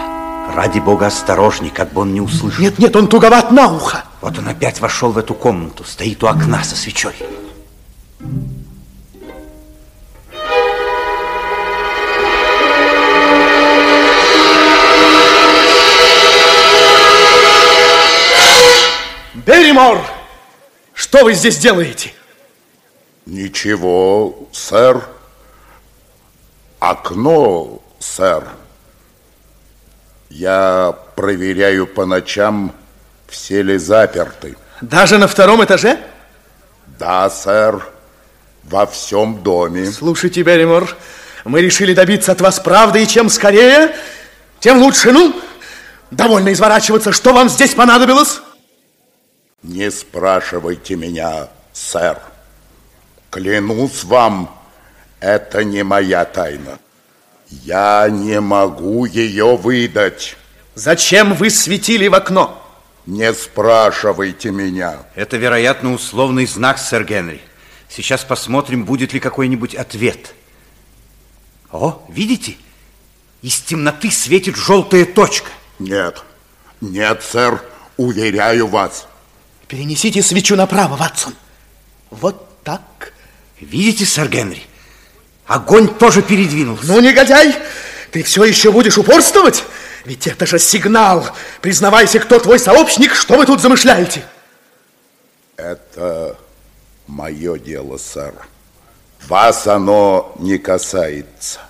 Ради бога, осторожней, как бы он не услышал. Нет, нет, он туговат на ухо. Вот он опять вошел в эту комнату, стоит у окна со свечой. Берримор, что вы здесь делаете? Ничего, сэр. Окно, сэр. Я проверяю по ночам, все ли заперты. Даже на втором этаже? Да, сэр. Во всем доме. Слушайте, Берримор, мы решили добиться от вас правды, и чем скорее, тем лучше. Ну, довольно изворачиваться. Что вам здесь понадобилось? Не спрашивайте меня, сэр. Клянусь вам, это не моя тайна. Я не могу ее выдать. Зачем вы светили в окно? Не спрашивайте меня. Это, вероятно, условный знак, сэр Генри. Сейчас посмотрим, будет ли какой-нибудь ответ. О, видите? Из темноты светит желтая точка. Нет, нет, сэр, уверяю вас. Перенесите свечу направо, Ватсон. Вот так. Видите, сэр Генри? Огонь тоже передвинулся. Ну, негодяй, ты все еще будешь упорствовать? Ведь это же сигнал. Признавайся, кто твой сообщник, что вы тут замышляете? Это мое дело, сэр. Вас оно не касается.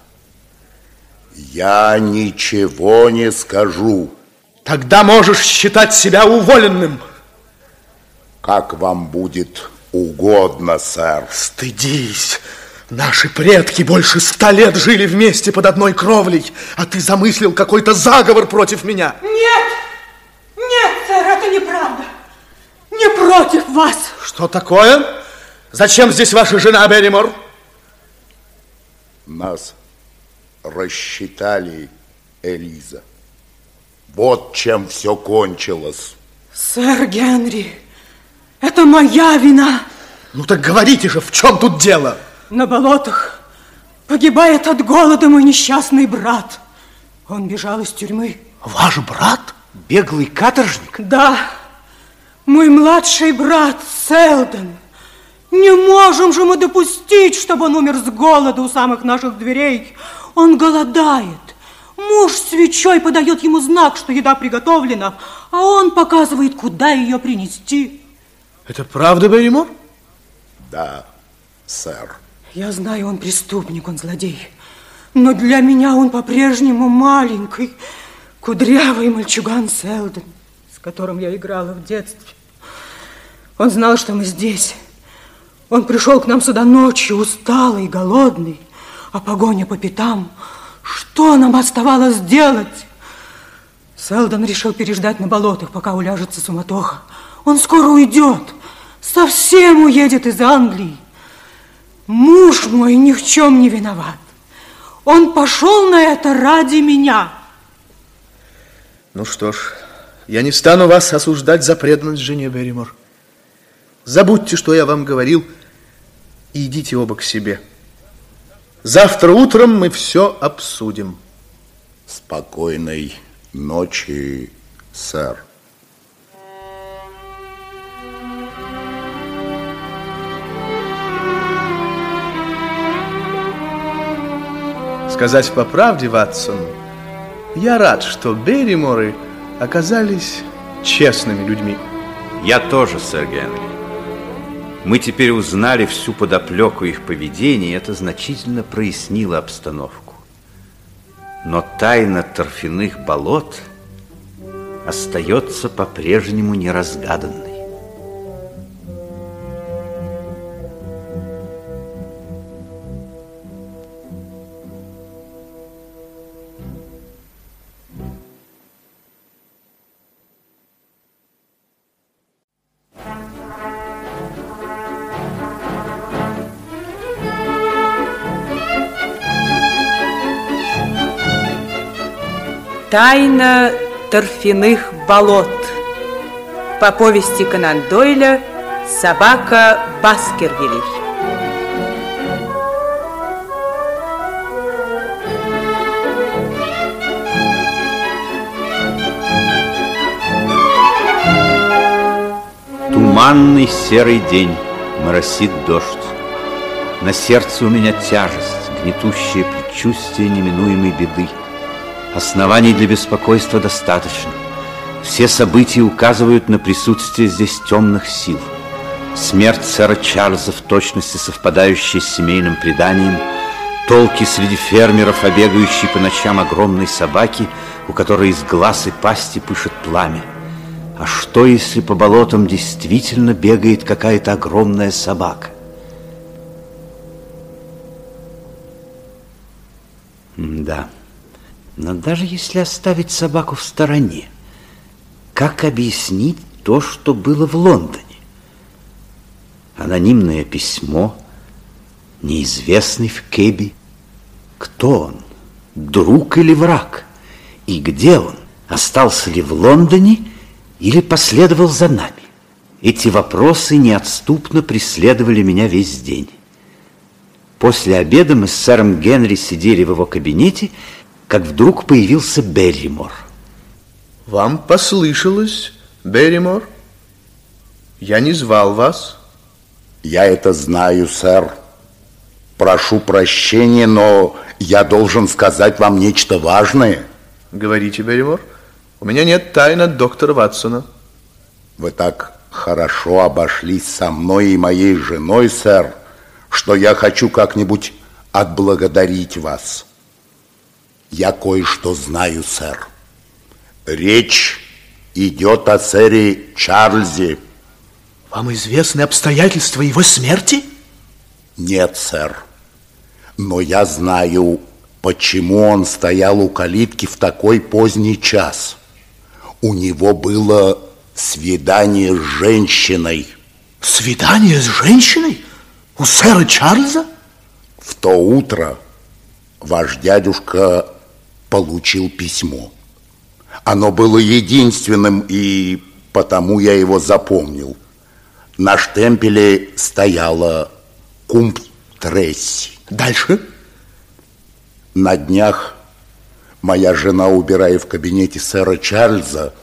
Я ничего не скажу. Тогда можешь считать себя уволенным. Как вам будет угодно, сэр. Стыдись. Наши предки больше ста лет жили вместе под одной кровлей, а ты замыслил какой-то заговор против меня. Нет! Нет, сэр, это неправда. Не против вас. Что такое? Зачем здесь ваша жена, Берримор? Нас рассчитали, Элиза. Вот чем все кончилось. Сэр Генри, это моя вина. Ну так говорите же, в чем тут дело? На болотах погибает от голода мой несчастный брат. Он бежал из тюрьмы. Ваш брат? Беглый каторжник? Да, мой младший брат Селдон. Не можем же мы допустить, чтобы он умер с голода у самых наших дверей. Он голодает. Муж свечой подает ему знак, что еда приготовлена, а он показывает, куда ее принести. Это правда, Берримор? Да, сэр. Я знаю, он преступник, он злодей. Но для меня он по-прежнему маленький, кудрявый мальчуган Селдон, с которым я играла в детстве. Он знал, что мы здесь. Он пришел к нам сюда ночью, усталый, голодный, а погоня по пятам. Что нам оставалось делать? Селдон решил переждать на болотах, пока уляжется суматоха. Он скоро уйдет, совсем уедет из Англии. Муж мой ни в чем не виноват. Он пошел на это ради меня. Ну что ж, я не стану вас осуждать за преданность жене Берримор. Забудьте, что я вам говорил, и идите оба к себе. Завтра утром мы все обсудим. Спокойной ночи, сэр. Сказать по правде, Ватсон, я рад, что Берриморы оказались честными людьми. Я тоже, сэр Генри. Мы теперь узнали всю подоплеку их поведения, и это значительно прояснило обстановку. Но тайна торфяных болот остается по-прежнему неразгаданной. Тайна торфяных болот. По повести Конан Дойля «Собака Баскервилей». Туманный серый день, моросит дождь. На сердце у меня тяжесть, гнетущее предчувствие неминуемой беды. Оснований для беспокойства достаточно. Все события указывают на присутствие здесь темных сил. Смерть сэра Чарльза в точности совпадающая с семейным преданием, толки среди фермеров, о бегающей по ночам огромной собаки, у которой из глаз и пасти пышет пламя. А что, если по болотам действительно бегает какая-то огромная собака? Да. Но даже если оставить собаку в стороне, как объяснить то, что было в Лондоне? Анонимное письмо, неизвестный в Кеби. Кто он? Друг или враг? И где он? Остался ли в Лондоне или последовал за нами? Эти вопросы неотступно преследовали меня весь день. После обеда мы с сэром Генри сидели в его кабинете, как вдруг появился Берримор. Вам послышалось, Берримор? Я не звал вас. Я это знаю, сэр. Прошу прощения, но я должен сказать вам нечто важное. Говорите, Берримор. У меня нет тайн от доктора Ватсона. Вы так хорошо обошлись со мной и моей женой, сэр, что я хочу как-нибудь отблагодарить вас. Я кое-что знаю, сэр. Речь идет о сэре Чарльзе. Вам известны обстоятельства его смерти? Нет, сэр. Но я знаю, почему он стоял у калитки в такой поздний час. У него было свидание с женщиной. Свидание с женщиной? У сэра Чарльза? В то утро ваш дядюшка получил письмо. Оно было единственным, и потому я его запомнил. На штемпеле стояла Кумп Тресси. Дальше? На днях моя жена, убирая в кабинете сэра Чарльза,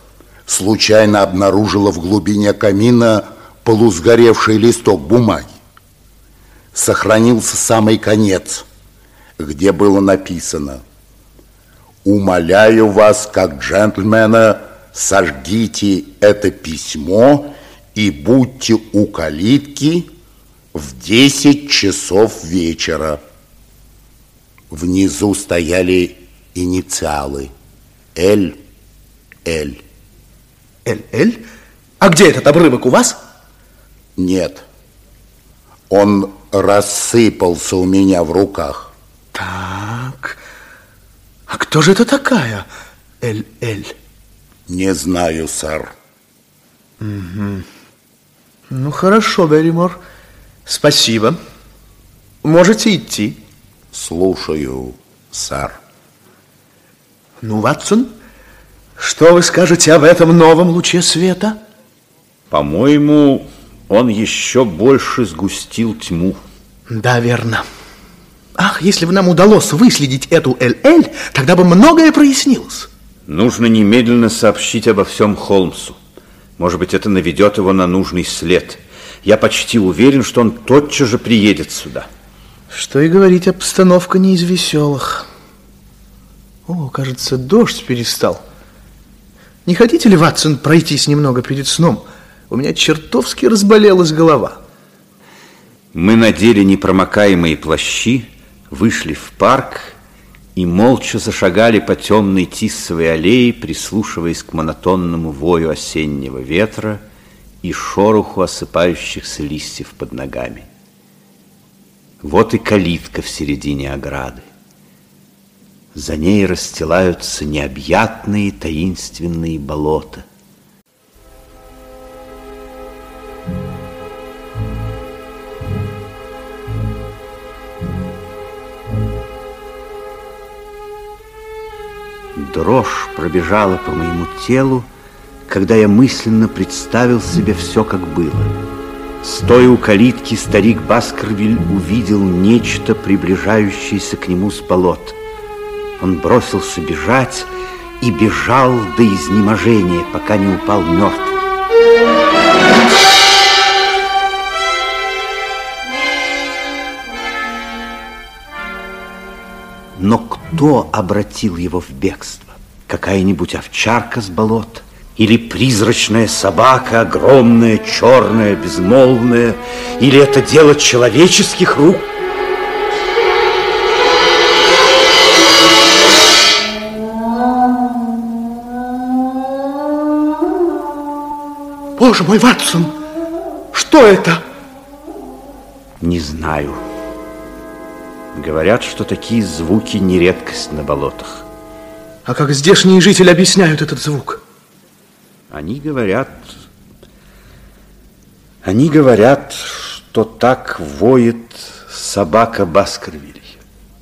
случайно обнаружила в глубине камина полусгоревший листок бумаги. Сохранился самый конец, где было написано «Умоляю вас, как джентльмена, сожгите это письмо и будьте у калитки в 10 часов вечера». Внизу стояли инициалы «Л», «Л». «Л», А где этот обрывок у вас? Нет. Он рассыпался у меня в руках. Так. А кто же это такая, Л.Л.? Не знаю, сэр. Угу. Ну, хорошо, Берримор. Спасибо. Можете идти. Слушаю, сэр. Ну, Ватсон, что вы скажете об этом новом луче света? По-моему, он еще больше сгустил тьму. Да, верно. Ах, если бы нам удалось выследить эту ЛЛ, тогда бы многое прояснилось. Нужно немедленно сообщить обо всем Холмсу. Может быть, это наведет его на нужный след. Я почти уверен, что он тотчас же приедет сюда. Что и говорить, обстановка не из веселых. О, кажется, дождь перестал. Не хотите ли, Ватсон, пройтись немного перед сном? У меня чертовски разболелась голова. Мы надели непромокаемые плащи, вышли в парк и молча зашагали по темной тиссовой аллее, прислушиваясь к монотонному вою осеннего ветра и шороху осыпающихся листьев под ногами. Вот и калитка в середине ограды. За ней расстилаются необъятные таинственные болота. Дрожь пробежала по моему телу, когда я мысленно представил себе все, как было. Стоя у калитки, старик Баскервиль увидел нечто, приближающееся к нему с болот. Он бросился бежать и бежал до изнеможения, пока не упал мертвым. Но кто обратил его в бегство? Какая-нибудь овчарка с болот? Или призрачная собака, огромная, черная, безмолвная? Или это дело человеческих рук? Боже мой, Ватсон, что это? Не знаю. Говорят, что такие звуки не редкость на болотах. А как здешние жители объясняют этот звук? Они говорят... Они говорят, что так воет собака Баскервилей.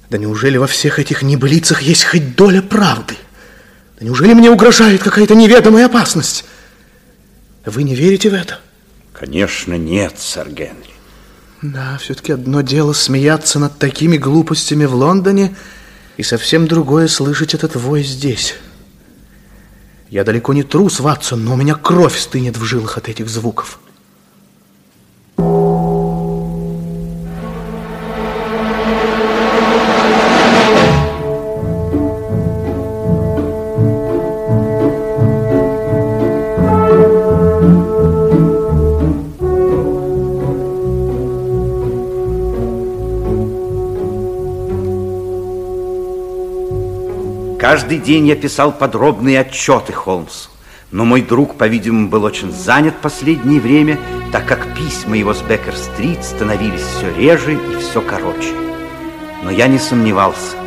Да неужели во всех этих небылицах есть хоть доля правды? Да неужели мне угрожает какая-то неведомая опасность? Вы не верите в это? Конечно, нет, сэр Генри. Да, все-таки одно дело смеяться над такими глупостями в Лондоне, и совсем другое слышать этот вой здесь. Я далеко не трус, Ватсон, но у меня кровь стынет в жилах от этих звуков. Каждый день я писал подробные отчеты Холмсу. Но мой друг, по-видимому, был очень занят последнее время, так как письма его с Беккер-стрит становились все реже и все короче. Но я не сомневался.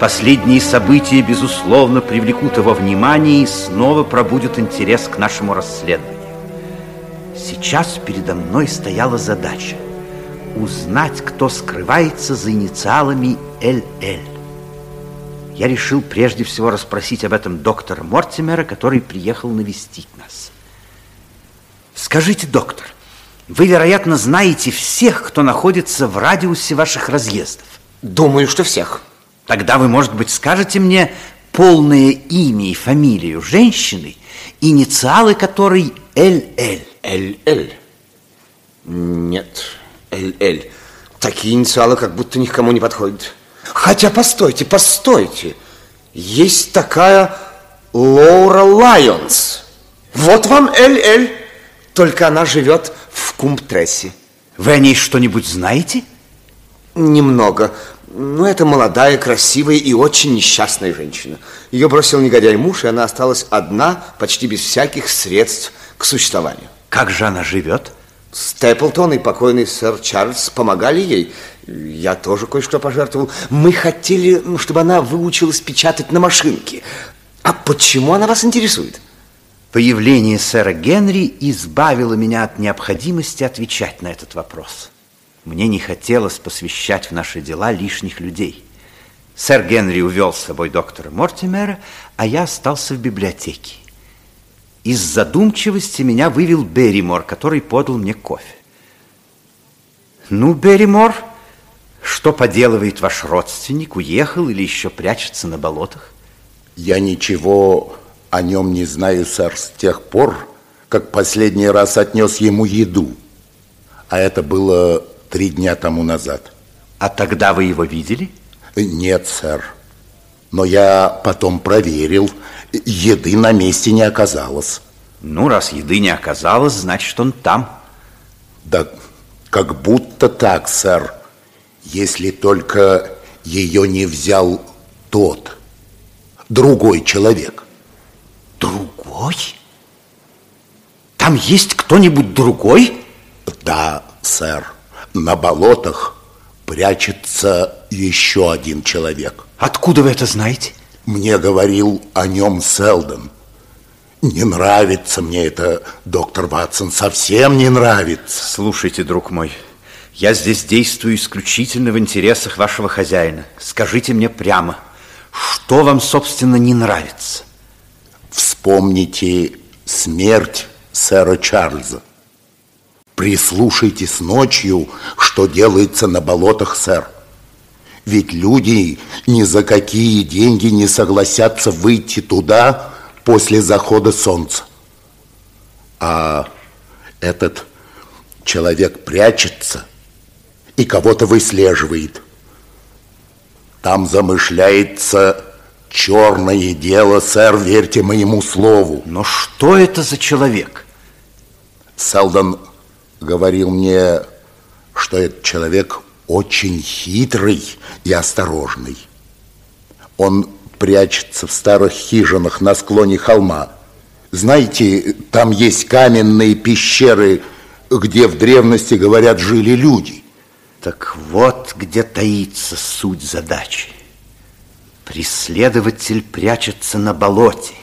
Последние события, безусловно, привлекут его внимание и снова пробудят интерес к нашему расследованию. Сейчас передо мной стояла задача узнать, кто скрывается за инициалами ЛЛ я решил прежде всего расспросить об этом доктора Мортимера, который приехал навестить нас. Скажите, доктор, вы, вероятно, знаете всех, кто находится в радиусе ваших разъездов? Думаю, что всех. Тогда вы, может быть, скажете мне полное имя и фамилию женщины, инициалы которой ЛЛ. ЛЛ? Нет, ЛЛ. Такие инициалы как будто никому не подходят. Хотя, постойте, постойте. Есть такая Лаура Лайонс. Вот вам Эль-Эль. Только она живет в Кумптрессе. Вы о ней что-нибудь знаете? Немного. Но это молодая, красивая и очень несчастная женщина. Ее бросил негодяй муж, и она осталась одна, почти без всяких средств к существованию. Как же она живет? Степлтон и покойный сэр Чарльз помогали ей. Я тоже кое-что пожертвовал. Мы хотели, чтобы она выучилась печатать на машинке. А почему она вас интересует? Появление сэра Генри избавило меня от необходимости отвечать на этот вопрос. Мне не хотелось посвящать в наши дела лишних людей. Сэр Генри увел с собой доктора Мортимера, а я остался в библиотеке. Из задумчивости меня вывел Берримор, который подал мне кофе. Ну, Берримор, что поделывает ваш родственник? Уехал или еще прячется на болотах? Я ничего о нем не знаю, сэр, с тех пор, как последний раз отнес ему еду. А это было три дня тому назад. А тогда вы его видели? Нет, сэр. Но я потом проверил. Еды на месте не оказалось. Ну, раз еды не оказалось, значит, он там. Да как будто так, сэр если только ее не взял тот, другой человек. Другой? Там есть кто-нибудь другой? Да, сэр. На болотах прячется еще один человек. Откуда вы это знаете? Мне говорил о нем Селдон. Не нравится мне это, доктор Ватсон, совсем не нравится. Слушайте, друг мой, я здесь действую исключительно в интересах вашего хозяина. Скажите мне прямо, что вам, собственно, не нравится? Вспомните смерть сэра Чарльза. Прислушайтесь ночью, что делается на болотах, сэр. Ведь люди ни за какие деньги не согласятся выйти туда после захода солнца. А этот человек прячется – и кого-то выслеживает. Там замышляется черное дело, сэр, верьте моему слову. Но что это за человек? Селдон говорил мне, что этот человек очень хитрый и осторожный. Он прячется в старых хижинах на склоне холма. Знаете, там есть каменные пещеры, где в древности, говорят, жили люди. Так вот, где таится суть задачи. Преследователь прячется на болоте.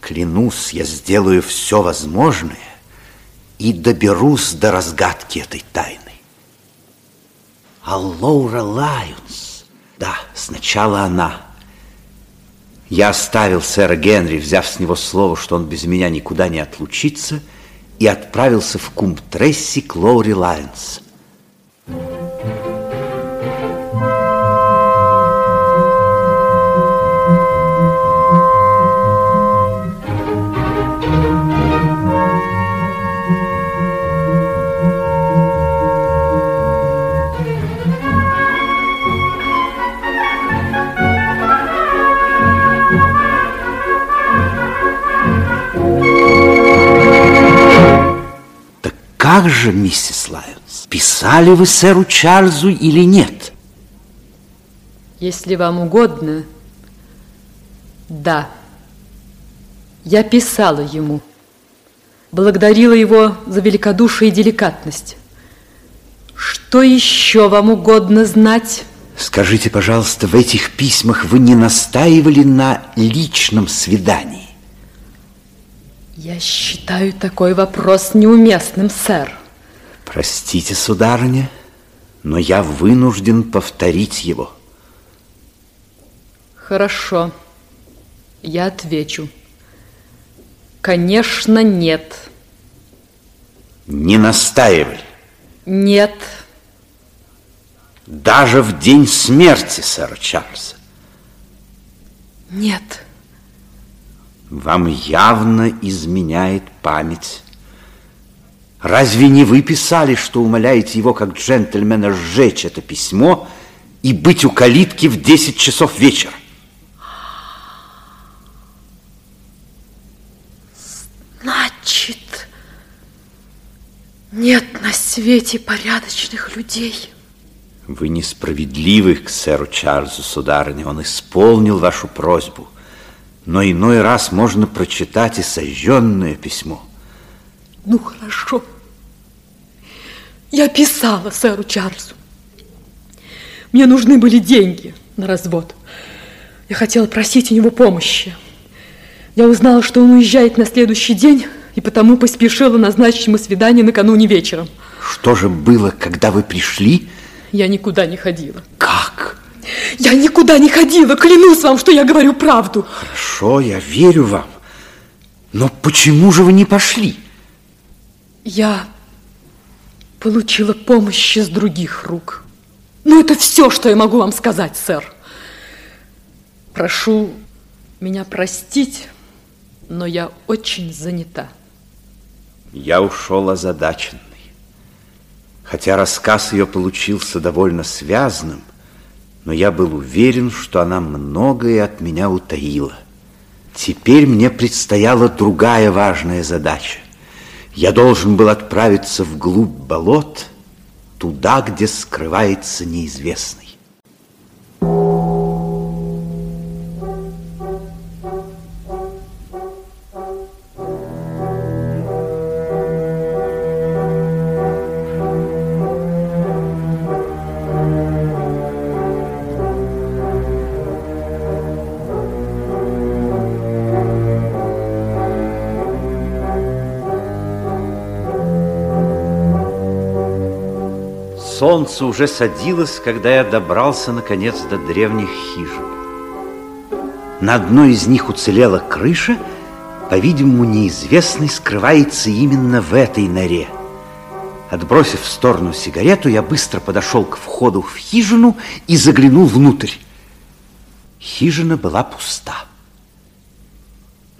Клянусь, я сделаю все возможное и доберусь до разгадки этой тайны. А Лаура Лайонс, да, сначала она. Я оставил сэра Генри, взяв с него слово, что он без меня никуда не отлучится, и отправился в Кумб-Треси к Лауре Лайонс. Как же, миссис Лайонс, писали вы сэру Чарльзу или нет? Если вам угодно, да. Я писала ему. Благодарила его за великодушие и деликатность. Что еще вам угодно знать? Скажите, пожалуйста, в этих письмах вы не настаивали на личном свидании? Я считаю такой вопрос неуместным, сэр. Простите, сударыня, но я вынужден повторить его. Хорошо, я отвечу. Конечно, нет. Не настаивали? Нет. Даже в день смерти сэра Чарльза? Нет. Нет. Вам явно изменяет память. Разве не вы писали, что умоляете его как джентльмена сжечь это письмо и быть у калитки в 10 часов вечера? Значит, нет на свете порядочных людей. Вы несправедливы к сэру Чарльзу, сударыня. Он исполнил вашу просьбу – но иной раз можно прочитать и сожженное письмо. Ну, хорошо. Я писала сэру Чарльзу. Мне нужны были деньги на развод. Я хотела просить у него помощи. Я узнала, что он уезжает на следующий день, и потому поспешила назначить ему свидание накануне вечером. Что же было, когда вы пришли? Я никуда не ходила. Как? Я никуда не ходила, клянусь вам, что я говорю правду. Хорошо, я верю вам. Но почему же вы не пошли? Я получила помощь из других рук. Ну, это все, что я могу вам сказать, сэр. Прошу меня простить, но я очень занята. Я ушел озадаченный. Хотя рассказ ее получился довольно связным, но я был уверен, что она многое от меня утаила. Теперь мне предстояла другая важная задача. Я должен был отправиться вглубь болот, туда, где скрывается неизвестный. Солнце уже садилось, когда я добрался, наконец, до древних хижин. На одной из них уцелела крыша, по-видимому, неизвестный скрывается именно в этой норе. Отбросив в сторону сигарету, я быстро подошел к входу в хижину и заглянул внутрь. Хижина была пуста.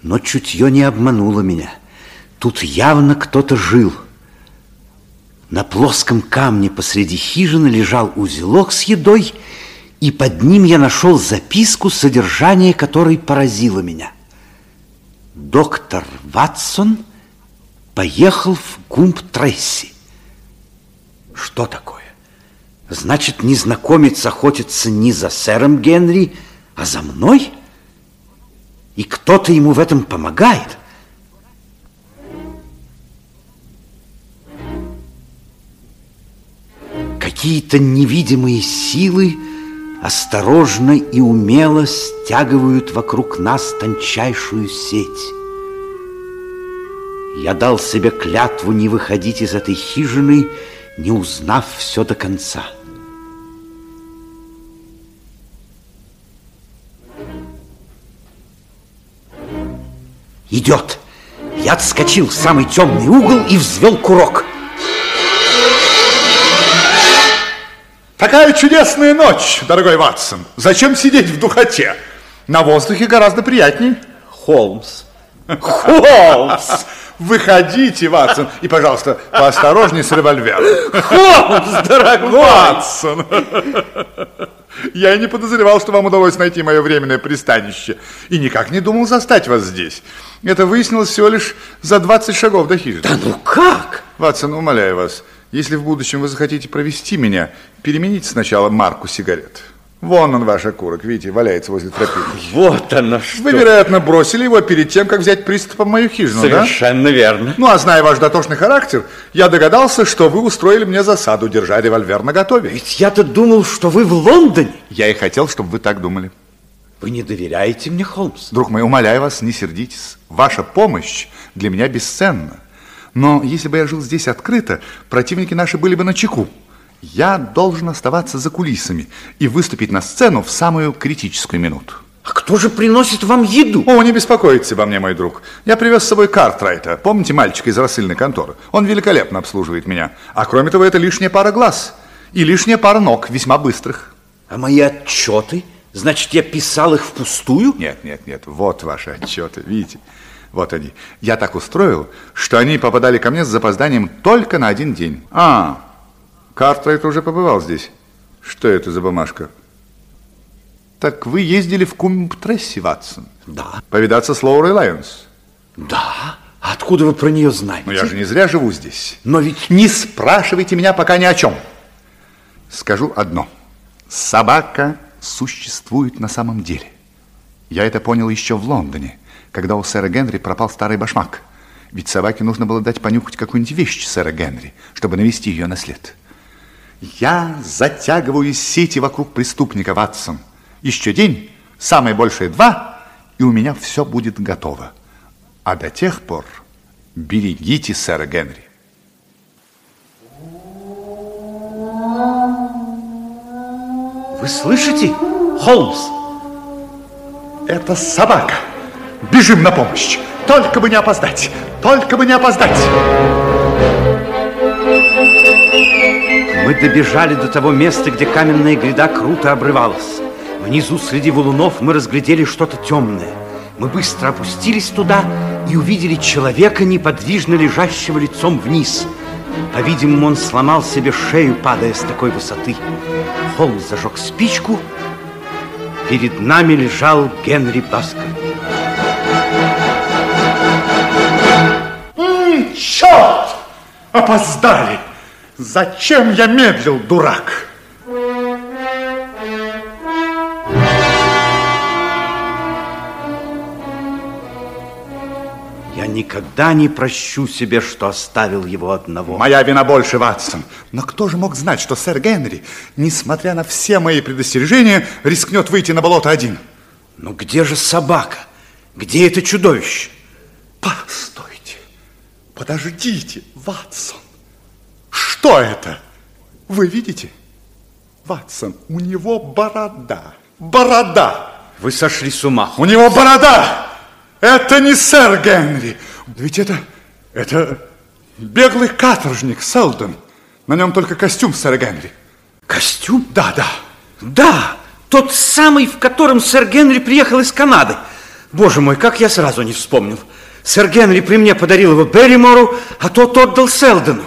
Но чутье не обмануло меня. Тут явно кто-то жил – на плоском камне посреди хижины лежал узелок с едой, и под ним я нашел записку, содержание которой поразило меня. Доктор Ватсон поехал в Гумб Тресси. Что такое? Значит, незнакомец охотится не за сэром Генри, а за мной? И кто-то ему в этом помогает? Какие-то невидимые силы осторожно и умело стягивают вокруг нас тончайшую сеть. Я дал себе клятву не выходить из этой хижины, не узнав все до конца. Идет. Я отскочил в самый темный угол и взвел курок. Такая чудесная ночь, дорогой Ватсон. Зачем сидеть в духоте? На воздухе гораздо приятнее. Холмс. Холмс! Выходите, Ватсон, и, пожалуйста, поосторожнее с револьвером. Холмс, дорогой! Ватсон! Я и не подозревал, что вам удалось найти мое временное пристанище. И никак не думал застать вас здесь. Это выяснилось всего лишь за 20 шагов до хижины. Да ну как? Ватсон, умоляю вас, если в будущем вы захотите провести меня, перемените сначала марку сигарет. Вон он, ваш окурок, видите, валяется возле тропинки. Вот оно что. Вы, вероятно, бросили его перед тем, как взять приступом мою хижину, Совершенно да? верно. Ну, а зная ваш дотошный характер, я догадался, что вы устроили мне засаду, держа револьвер наготове. Ведь я-то думал, что вы в Лондоне. Я и хотел, чтобы вы так думали. Вы не доверяете мне, Холмс? Друг мой, умоляю вас, не сердитесь. Ваша помощь для меня бесценна. Но если бы я жил здесь открыто, противники наши были бы на чеку. Я должен оставаться за кулисами и выступить на сцену в самую критическую минуту. А кто же приносит вам еду? О, не беспокойтесь обо мне, мой друг. Я привез с собой Картрайта. Помните мальчика из рассыльной конторы? Он великолепно обслуживает меня. А кроме того, это лишняя пара глаз и лишняя пара ног, весьма быстрых. А мои отчеты? Значит, я писал их впустую? Нет, нет, нет. Вот ваши отчеты, видите? Вот они. Я так устроил, что они попадали ко мне с запозданием только на один день. А, Картрайт уже побывал здесь. Что это за бумажка? Так вы ездили в Кумб-Тресси, Ватсон? Да. Повидаться с Лоурой Лайонс? Да. Откуда вы про нее знаете? Но я же не зря живу здесь. Но ведь... Не спрашивайте меня пока ни о чем. Скажу одно. Собака существует на самом деле. Я это понял еще в Лондоне, когда у сэра Генри пропал старый башмак. Ведь собаке нужно было дать понюхать какую-нибудь вещь сэра Генри, чтобы навести ее на след. Я затягиваю сети вокруг преступника, Ватсон. Еще день, самое большее два, и у меня все будет готово. А до тех пор берегите сэра Генри. Вы слышите, Холмс? Это собака. Бежим на помощь. Только бы не опоздать. Только бы не опоздать. Мы добежали до того места, где каменная гряда круто обрывалась. Внизу среди валунов мы разглядели что-то темное. Мы быстро опустились туда и увидели человека, неподвижно лежащего лицом вниз. По-видимому, он сломал себе шею, падая с такой высоты. Холмс зажег спичку. Перед нами лежал Генри Баскер. Черт! Опоздали! Зачем я медлил, дурак? Я никогда не прощу себе, что оставил его одного. Моя вина больше, Ватсон. Но кто же мог знать, что сэр Генри, несмотря на все мои предостережения, рискнет выйти на болото один? Но где же собака? Где это чудовище? Постойте, подождите, Ватсон. Что это? Вы видите? Ватсон, у него борода. Борода! Вы сошли с ума. У него борода! Это не сэр Генри. Ведь это... Это беглый каторжник Селдон. На нем только костюм сэра Генри. Костюм? Да, да. Да, тот самый, в котором сэр Генри приехал из Канады. Боже мой, как я сразу не вспомнил. Сэр Генри при мне подарил его Берримору, а тот отдал Селдону.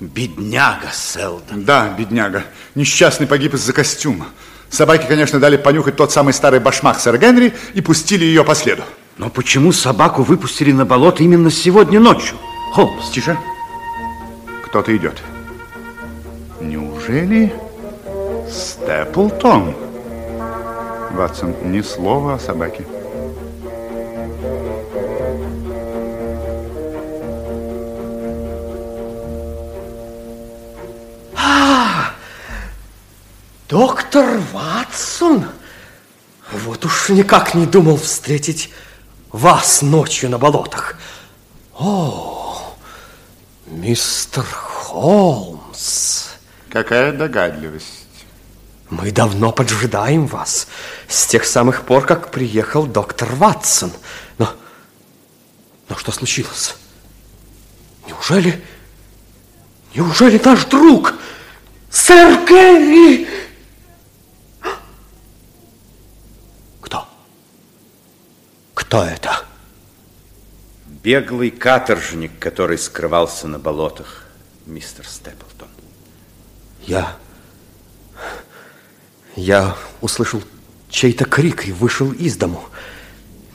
Бедняга Селдон. Да, бедняга. Несчастный погиб из-за костюма. Собаки, конечно, дали понюхать тот самый старый башмак сэра Генри и пустили ее по следу. Но почему собаку выпустили на болото именно сегодня ночью? Холмс. Тише. Кто-то идет. Неужели Степлтон? Ватсон, ни слова о собаке. Доктор Ватсон? Вот уж никак не думал встретить вас ночью на болотах. О, мистер Холмс. Какая догадливость. Мы давно поджидаем вас с тех самых пор, как приехал доктор Ватсон. Но Но что случилось? Неужели... Неужели наш друг, сэр Генри... Кто? Кто это? Беглый каторжник, который скрывался на болотах, мистер Степлтон. Я... Я услышал чей-то крик и вышел из дому.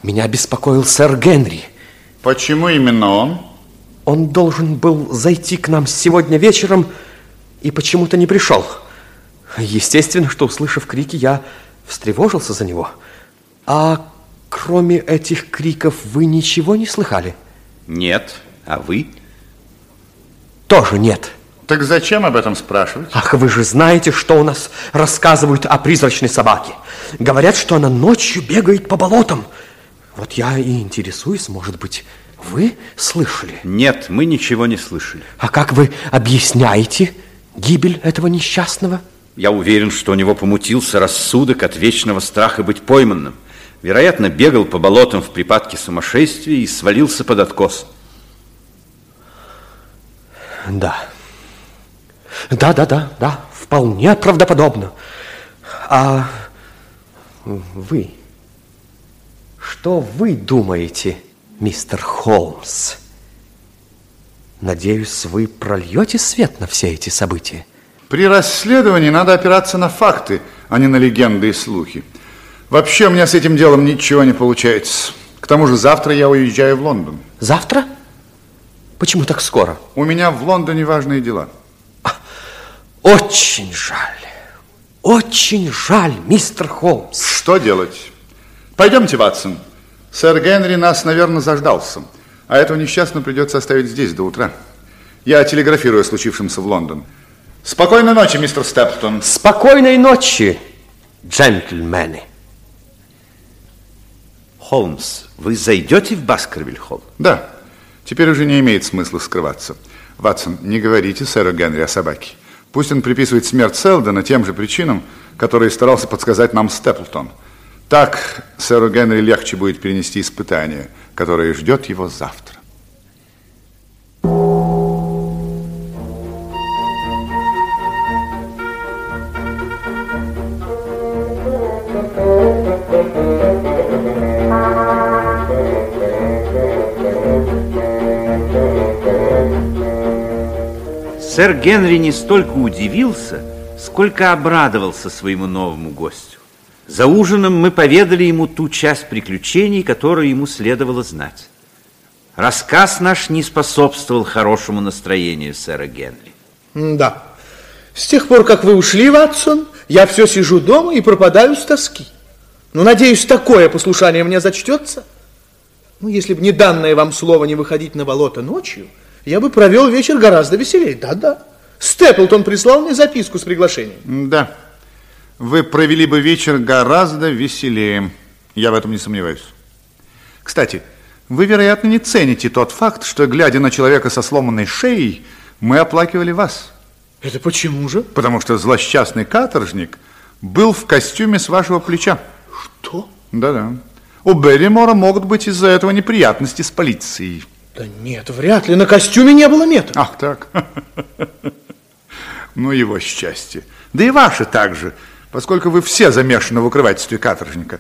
Меня беспокоил сэр Генри. Почему именно он? Он должен был зайти к нам сегодня вечером и почему-то не пришел. Естественно, что, услышав крики, я встревожился за него. А кроме этих криков вы ничего не слыхали? Нет. А вы? Тоже нет. Так зачем об этом спрашивать? Ах, вы же знаете, что у нас рассказывают о призрачной собаке. Говорят, что она ночью бегает по болотам. Вот я и интересуюсь, может быть, вы слышали? Нет, мы ничего не слышали. А как вы объясняете гибель этого несчастного? Я уверен, что у него помутился рассудок от вечного страха быть пойманным. Вероятно, бегал по болотам в припадке сумасшествия и свалился под откос. Да. Да, да, да, да, вполне правдоподобно. А вы, что вы думаете, мистер Холмс? Надеюсь, вы прольете свет на все эти события? При расследовании надо опираться на факты, а не на легенды и слухи. Вообще у меня с этим делом ничего не получается. К тому же завтра я уезжаю в Лондон. Завтра? Почему так скоро? У меня в Лондоне важные дела. Очень жаль. Очень жаль, мистер Холмс. Что делать? Пойдемте, Ватсон. Сэр Генри нас, наверное, заждался. А этого несчастного придется оставить здесь до утра. Я телеграфирую о случившемся в Лондон. Спокойной ночи, мистер Стептон. Спокойной ночи, джентльмены. Холмс, вы зайдете в Баскервиль-холл? Да. Теперь уже не имеет смысла скрываться. Ватсон, не говорите сэру Генри о собаке. Пусть он приписывает смерть Селдона тем же причинам, которые старался подсказать нам Степлтон. Так сэру Генри легче будет перенести испытание, которое ждет его завтра. Сэр Генри не столько удивился, сколько обрадовался своему новому гостю. За ужином мы поведали ему ту часть приключений, которую ему следовало знать. Рассказ наш не способствовал хорошему настроению сэра Генри. Да. С тех пор, как вы ушли, Ватсон, я все сижу дома и пропадаю с тоски. Ну, надеюсь, такое послушание мне зачтется. Ну, если бы не данное вам слово не выходить на болото ночью, я бы провел вечер гораздо веселее. Да-да. Степлтон прислал мне записку с приглашением. Да. Вы провели бы вечер гораздо веселее. Я в этом не сомневаюсь. Кстати, вы, вероятно, не цените тот факт, что, глядя на человека со сломанной шеей, мы оплакивали вас. Это почему же? Потому что злосчастный каторжник был в костюме с вашего плеча. Что? Да-да. У Берримора могут быть из-за этого неприятности с полицией. Да нет, вряд ли. На костюме не было меток. Ах, так. Ну, его счастье. Да и ваше также, поскольку вы все замешаны в укрывательстве каторжника.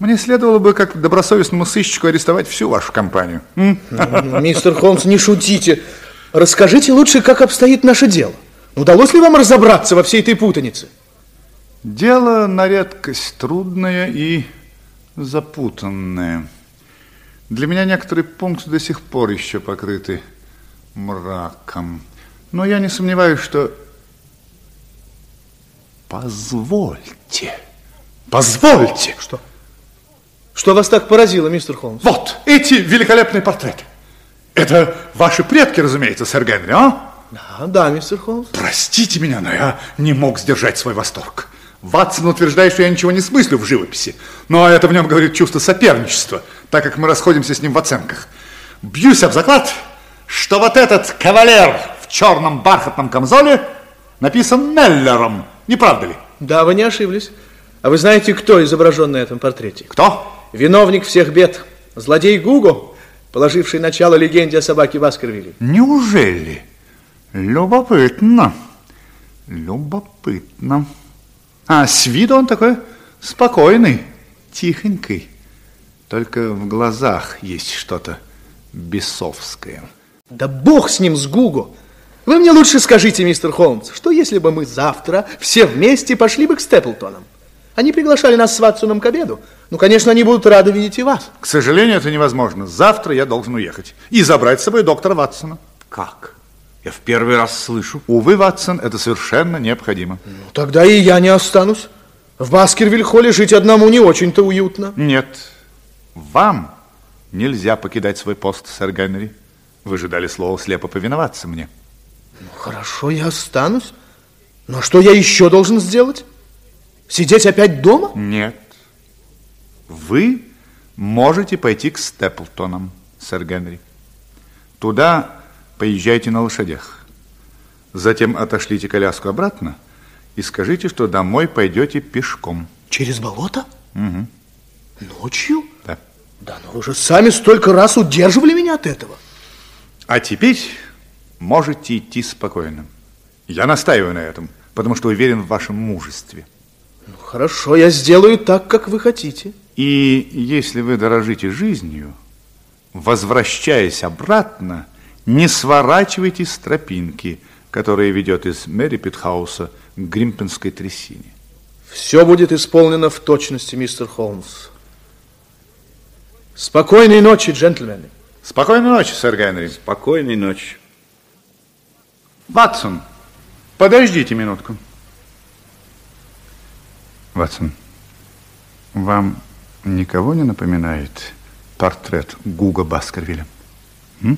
Мне следовало бы, как добросовестному сыщику, арестовать всю вашу компанию. Мистер Холмс, не шутите. Расскажите лучше, как обстоит наше дело. Удалось ли вам разобраться во всей этой путанице? Дело на редкость трудное и запутанное. Для меня некоторые пункты до сих пор еще покрыты мраком. Но я не сомневаюсь, что... Позвольте. Позвольте. Что? Что вас так поразило, мистер Холмс? Вот, эти великолепные портреты. Это ваши предки, разумеется, сэр Генри, а? Да, да, мистер Холмс. Простите меня, но я не мог сдержать свой восторг. Ватсон утверждает, что я ничего не смыслю в живописи, но это в нем говорит чувство соперничества, так как мы расходимся с ним в оценках. Бьюсь об заклад, что вот этот кавалер в черном бархатном камзоле написан Меллером, не правда ли? Да, вы не ошиблись. А вы знаете, кто изображен на этом портрете? Кто? Виновник всех бед. Злодей Гуго, положивший начало легенде о собаке Баскервиле. Неужели? Любопытно. Любопытно. А с виду он такой спокойный, тихонький. Только в глазах есть что-то бесовское. Да бог с ним, с Гуго. Вы мне лучше скажите, мистер Холмс, что если бы мы завтра все вместе пошли бы к Степлтонам? Они приглашали нас с Ватсоном к обеду. Ну, конечно, они будут рады видеть и вас. К сожалению, это невозможно. Завтра я должен уехать и забрать с собой доктора Ватсона. Как? Я в первый раз слышу. Увы, Ватсон, это совершенно необходимо. Ну, тогда и я не останусь. В Баскервиль-холле жить одному не очень-то уютно. Нет, вам нельзя покидать свой пост, сэр Генри. Вы же дали слово слепо повиноваться мне. Ну, хорошо, я останусь. Но что я еще должен сделать? Сидеть опять дома? Нет. Вы можете пойти к Степлтонам, сэр Генри. Туда поезжайте на лошадях. Затем отошлите коляску обратно и скажите, что домой пойдете пешком. Через болото? Угу. Ночью? Да. Но вы же сами столько раз удерживали меня от этого. А теперь можете идти спокойно. Я настаиваю на этом, потому что уверен в вашем мужестве. Ну, хорошо, я сделаю так, как вы хотите. И если вы дорожите жизнью, возвращаясь обратно, не сворачивайте с тропинки, которая ведет из Мэри Питхауса к Гримпенской трясине. Все будет исполнено в точности, мистер Холмс. Спокойной ночи, джентльмены. Спокойной ночи, сэр Генри. Спокойной ночи. Ватсон, подождите минутку. Ватсон, вам никого не напоминает портрет Гуга Баскервилля? М?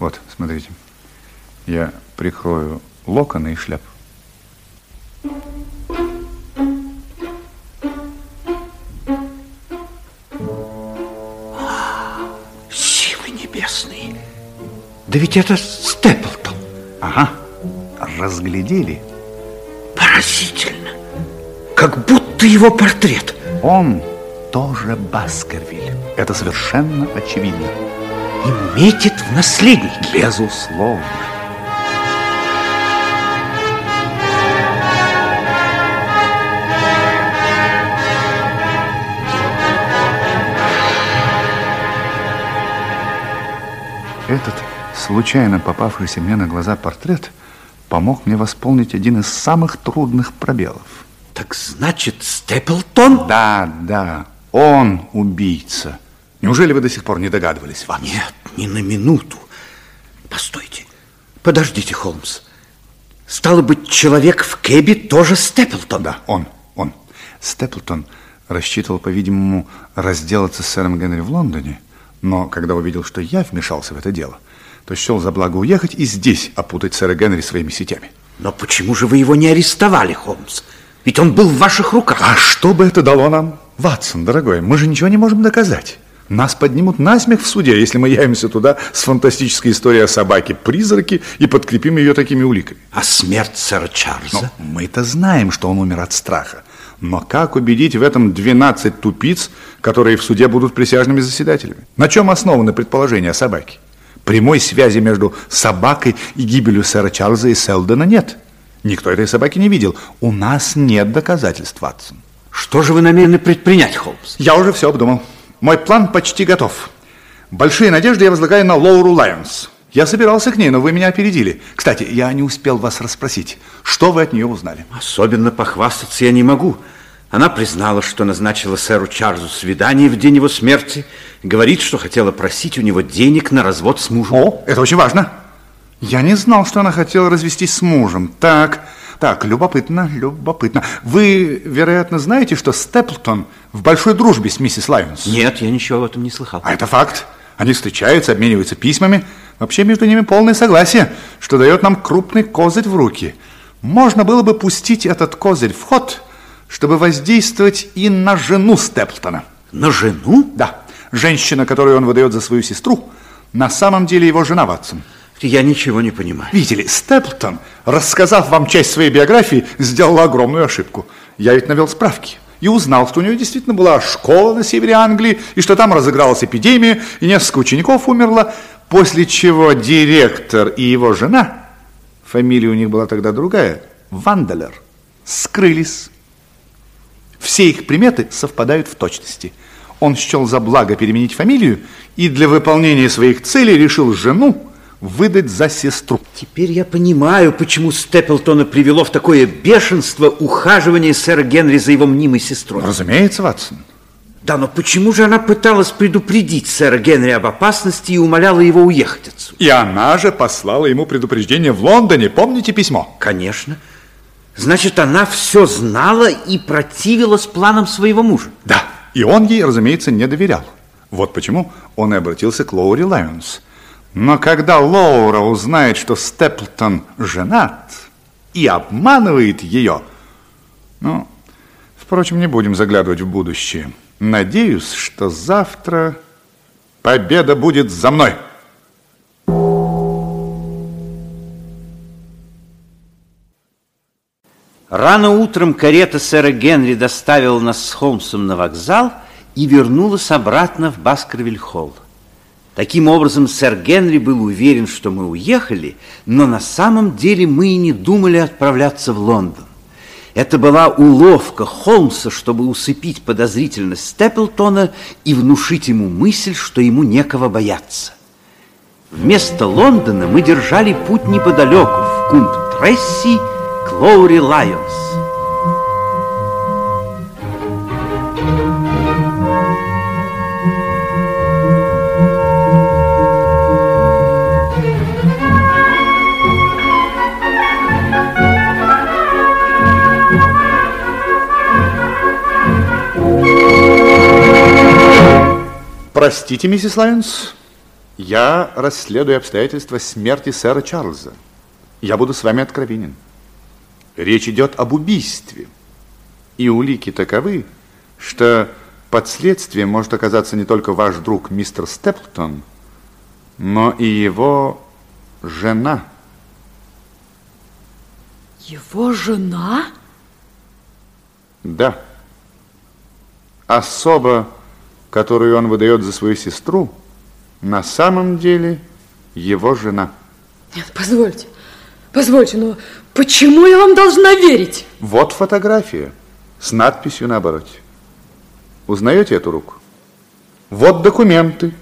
Вот, смотрите. Я прикрою локоны и шляпу. Да ведь это Степлтон. Ага, разглядели? Поразительно. Как будто его портрет. Он тоже Баскервиль. Это совершенно очевидно. И метит в наследники. Безусловно. Этот случайно попавшийся мне на глаза портрет помог мне восполнить один из самых трудных пробелов. Так значит, Степлтон? Да, да, он убийца. Неужели вы до сих пор не догадывались, Ватсон? Нет, ни на минуту. Постойте, подождите, Холмс. Стало быть, человек в кэбе тоже Степлтон? Да, он, он. Степлтон рассчитывал, по-видимому, разделаться с сэром Генри в Лондоне, но когда увидел, что я вмешался в это дело, то счел за благо уехать и здесь опутать сэра Генри своими сетями. Но почему же вы его не арестовали, Холмс? Ведь он был в ваших руках. А что бы это дало нам? Ватсон, дорогой, мы же ничего не можем доказать. Нас поднимут насмех в суде, если мы явимся туда с фантастической историей о собаке-призраке и подкрепим ее такими уликами. А смерть сэра Чарльза? Но мы-то знаем, что он умер от страха. Но как убедить в этом 12 тупиц, которые в суде будут присяжными заседателями? На чем основаны предположения о собаке? Прямой связи между собакой и гибелью сэра Чарльза и Селдона нет. Никто этой собаки не видел. У нас нет доказательств, Ватсон. Что же вы намерены предпринять, Холмс? Я уже все обдумал. Мой план почти готов. Большие надежды я возлагаю на Лоуру Лайонс. Я собирался к ней, но вы меня опередили. Кстати, я не успел вас расспросить. Что вы от нее узнали? Особенно похвастаться я не могу. Она признала, что назначила сэру Чарльзу свидание в день его смерти. Говорит, что хотела просить у него денег на развод с мужем. О, это очень важно. Я не знал, что она хотела развестись с мужем. Так, так, любопытно, любопытно. Вы, вероятно, знаете, что Степлтон в большой дружбе с миссис Лайонс? Нет, я ничего об этом не слыхал. А это факт. Они встречаются, обмениваются письмами. Вообще между ними полное согласие, что дает нам крупный козырь в руки. Можно было бы пустить этот козырь в ход, чтобы воздействовать и на жену Степлтона. На жену? Да. Женщина, которую он выдает за свою сестру, на самом деле его жена Ватсон. Я ничего не понимаю. Видите ли, Степлтон, рассказав вам часть своей биографии, сделал огромную ошибку. Я ведь навел справки. и узнал, что у него действительно была школа на севере Англии, и что там разыгралась эпидемия, и несколько учеников умерло, после чего директор и его жена, фамилия у них была тогда другая, Ванделер, скрылись. Все их приметы совпадают в точности. Он счел за благо переменить фамилию и для выполнения своих целей решил жену выдать за сестру. Теперь я понимаю, почему Степлтона привело в такое бешенство ухаживание сэра Генри за его мнимой сестрой. Разумеется, Ватсон. Да, но почему же она пыталась предупредить сэра Генри об опасности и умоляла его уехать отсюда? И она же послала ему предупреждение в Лондоне. Помните письмо? Конечно. Значит, она все знала и противилась планам своего мужа. Да, и он ей, разумеется, не доверял. Вот почему он и обратился к Лоури Лайонс. Но когда Лоура узнает, что Степлтон женат и обманывает ее, ну, впрочем, не будем заглядывать в будущее. Надеюсь, что завтра победа будет за мной. Рано утром карета сэра Генри доставила нас с Холмсом на вокзал и вернулась обратно в Баскервиль-холл. Таким образом, сэр Генри был уверен, что мы уехали, но на самом деле мы и не думали отправляться в Лондон. Это была уловка Холмса, чтобы усыпить подозрительность Степлтона и внушить ему мысль, что ему некого бояться. Вместо Лондона мы держали путь неподалеку, в Кумб-Тресси, к Лоури Лайонс. Простите, миссис Лайонс, я расследую обстоятельства смерти сэра Чарльза. Я буду с вами откровенен. Речь идет об убийстве. И улики таковы, что под следствием может оказаться не только ваш друг мистер Степлтон, но и его жена. Его жена? Да. Особо которую он выдает за свою сестру, на самом деле его жена. Нет, позвольте, позвольте, но почему я вам должна верить? Вот фотография с надписью на обороте. Узнаете эту руку? Вот документы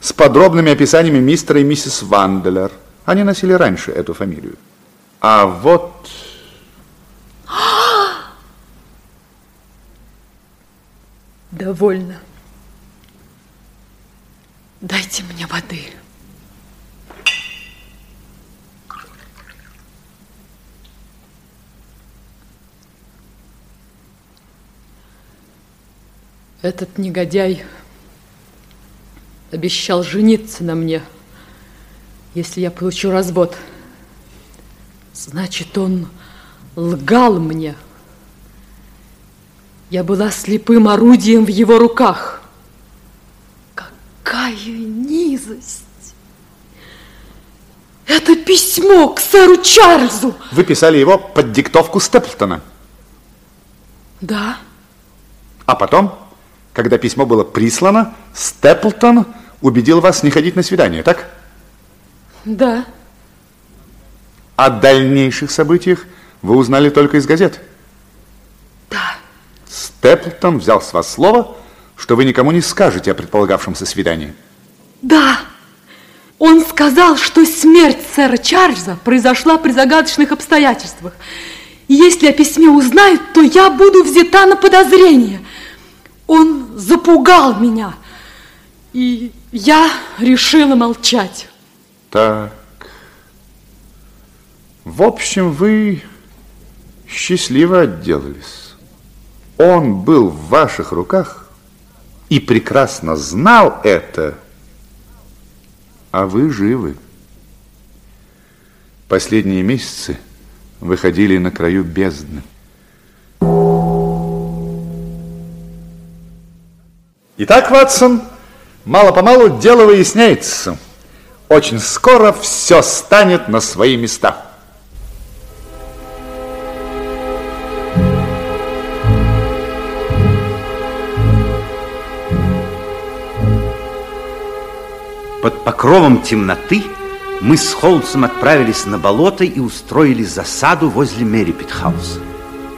с подробными описаниями мистера и миссис Ванделер. Они носили раньше эту фамилию. А вот... Довольно. Дайте мне воды. Этот негодяй обещал жениться на мне, если я получу развод. Значит, он лгал мне. Я была слепым орудием в его руках. Какая низость! Это письмо к сэру Чарльзу. Вы писали его под диктовку Степлтона. Да. А потом, когда письмо было прислано, Степлтон убедил вас не ходить на свидание, так? Да. О дальнейших событиях вы узнали только из газет? Да. Степлтон взял с вас слово, что вы никому не скажете о предполагавшемся свидании. Да. Он сказал, что смерть сэра Чарльза произошла при загадочных обстоятельствах. Если о письме узнают, то я буду взята на подозрение. Он запугал меня, и я решила молчать. Так. В общем, вы счастливо отделались. Он был в ваших руках, и прекрасно знал это, а вы живы. Последние месяцы выходили на краю бездны. Итак, Ватсон, мало-помалу дело выясняется. Очень скоро все станет на свои места. Под покровом темноты мы с Холмсом отправились на болото и устроили засаду возле Мэри Питхауса.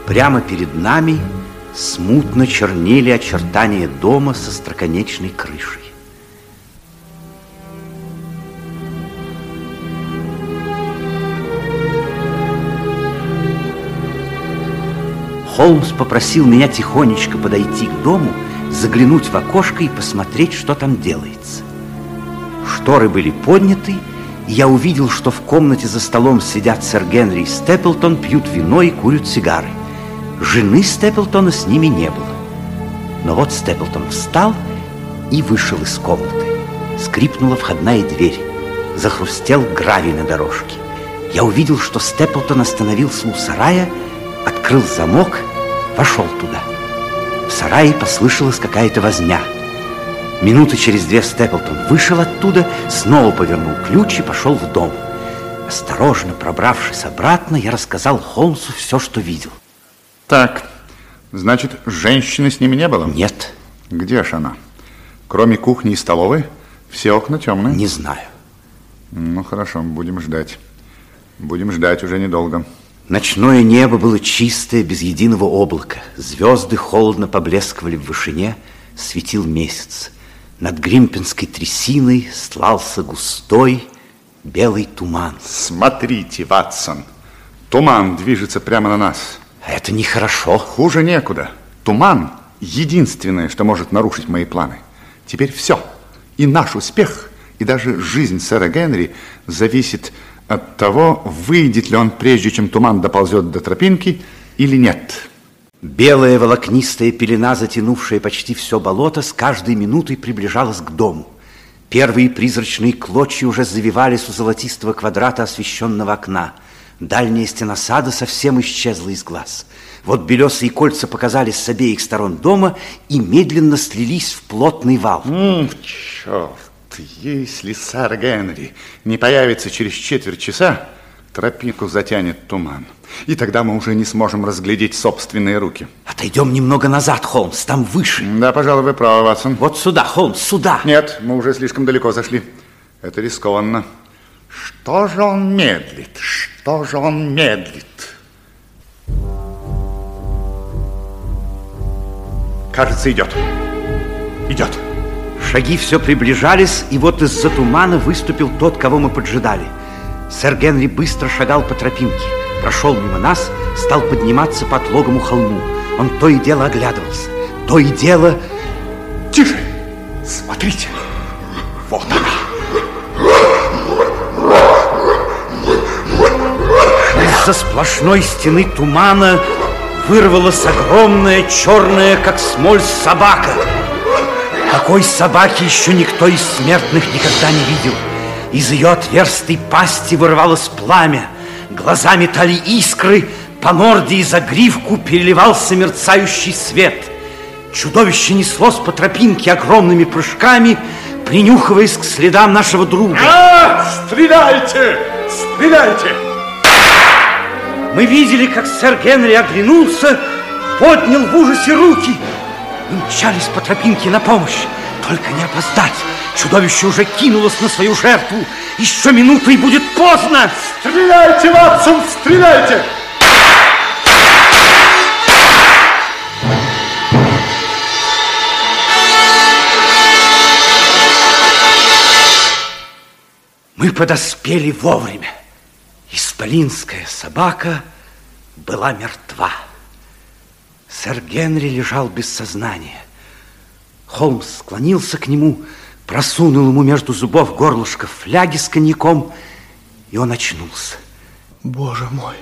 Прямо перед нами смутно чернели очертания дома со строконечной крышей. Холмс попросил меня тихонечко подойти к дому, заглянуть в окошко и посмотреть, что там делается. Шторы были подняты, и я увидел, что в комнате за столом сидят сэр Генри и Степлтон, пьют вино и курят сигары. Жены Степлтона с ними не было. Но вот Степлтон встал и вышел из комнаты. Скрипнула входная дверь. Захрустел гравий на дорожке. Я увидел, что Степлтон остановился у сарая, открыл замок, вошел туда. В сарае послышалась какая-то возня. Минуты через две Степлтон вышел оттуда, снова повернул ключ и пошел в дом. Осторожно пробравшись обратно, я рассказал Холмсу все, что видел. Так, значит, женщины с ними не было? Нет. Где же она? Кроме кухни и столовой, все окна темные? Не знаю. Ну, хорошо, будем ждать. Будем ждать уже недолго. Ночное небо было чистое, без единого облака. Звезды холодно поблескивали в вышине, светил месяц. Над Гримпинской трясиной слался густой белый туман. Смотрите, Ватсон, туман движется прямо на нас. Это нехорошо. Хуже некуда. Туман – единственное, что может нарушить мои планы. Теперь все. И наш успех, и даже жизнь сэра Генри зависит от того, выйдет ли он, прежде чем туман доползет до тропинки, или нет. Белая волокнистая пелена, затянувшая почти все болото, с каждой минутой приближалась к дому. Первые призрачные клочья уже завивались у золотистого квадрата освещенного окна. Дальняя стена сада совсем исчезла из глаз. Вот белесые кольца показались с обеих сторон дома и медленно слились в плотный вал. М, черт, если сэр Генри не появится через четверть часа, тропинку затянет туман. И тогда мы уже не сможем разглядеть собственные руки. Отойдем немного назад, Холмс, там выше. Да, пожалуй, вы правы, Ватсон. Вот сюда, Холмс, сюда. Нет, мы уже слишком далеко зашли. Это рискованно. Что же он медлит? Что же он медлит? Кажется, идет. Идет. Шаги все приближались, и вот из-за тумана выступил тот, кого мы поджидали. Сэр Генри быстро шагал по тропинке, прошел мимо нас, стал подниматься по отлогому холму. Он то и дело оглядывался, то и дело... Тише! Смотрите! Вот она! Из-за сплошной стены тумана вырвалась огромная, черная, как смоль, собака. Такой собаки еще никто из смертных никогда не видел. Из ее отверстой пасти вырывалось пламя, глаза метали искры, по морде и за гривку переливался мерцающий свет. Чудовище неслось по тропинке огромными прыжками, принюхиваясь к следам нашего друга. А, стреляйте! Стреляйте! Мы видели, как сэр Генри оглянулся, поднял в ужасе руки и мчались по тропинке на помощь. Только не опоздать. Чудовище уже кинулось на свою жертву. Еще минута и будет поздно. Стреляйте, Ватсон, стреляйте! Мы подоспели вовремя. Исполинская собака была мертва. Сэр Генри лежал без сознания. Холмс склонился к нему, просунул ему между зубов горлышко фляги с коньяком, и он очнулся. Боже мой,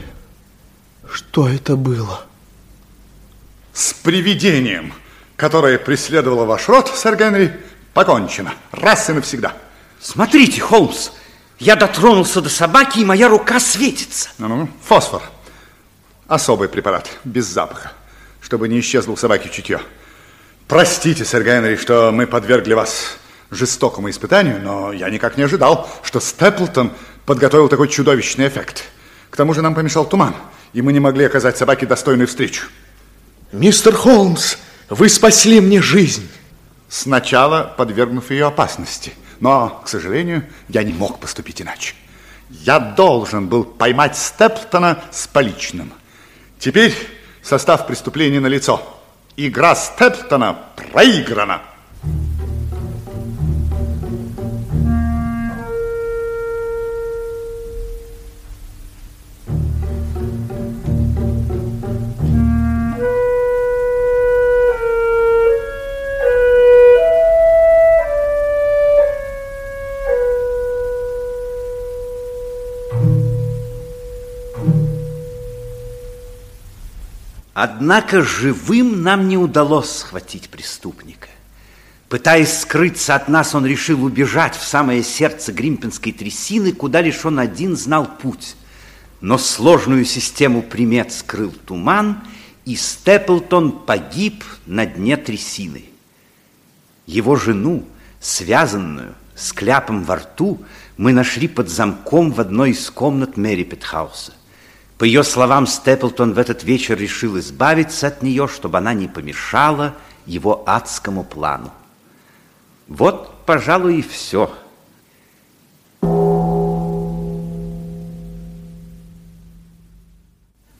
что это было? С привидением, которое преследовало ваш род, сэр Генри, покончено. Раз и навсегда. Смотрите, Холмс, я дотронулся до собаки, и моя рука светится. Ну-ну, фосфор. Особый препарат, без запаха, чтобы не исчезло у собаки чутье. Простите, сэр Генри, что мы подвергли вас жестокому испытанию, но я никак не ожидал, что Степлтон подготовил такой чудовищный эффект. К тому же нам помешал туман, и мы не могли оказать собаке достойную встречу. Мистер Холмс, вы спасли мне жизнь. Сначала подвергнув ее опасности, Но, к сожалению, я не мог поступить иначе. Я должен был поймать Степлтона с поличным. Теперь состав преступления налицо. Игра Степлтона проиграна. Однако живым нам не удалось схватить преступника. Пытаясь скрыться от нас, он решил убежать в самое сердце Гримпинской трясины, куда лишь он один знал путь. Но сложную систему примет скрыл туман, и Степлтон погиб на дне трясины. Его жену, связанную, с кляпом во рту, мы нашли под замком в одной из комнат Мэри Петхауса. По ее словам, Степлтон в этот вечер решил избавиться от нее, чтобы она не помешала его адскому плану. Вот, пожалуй, и все.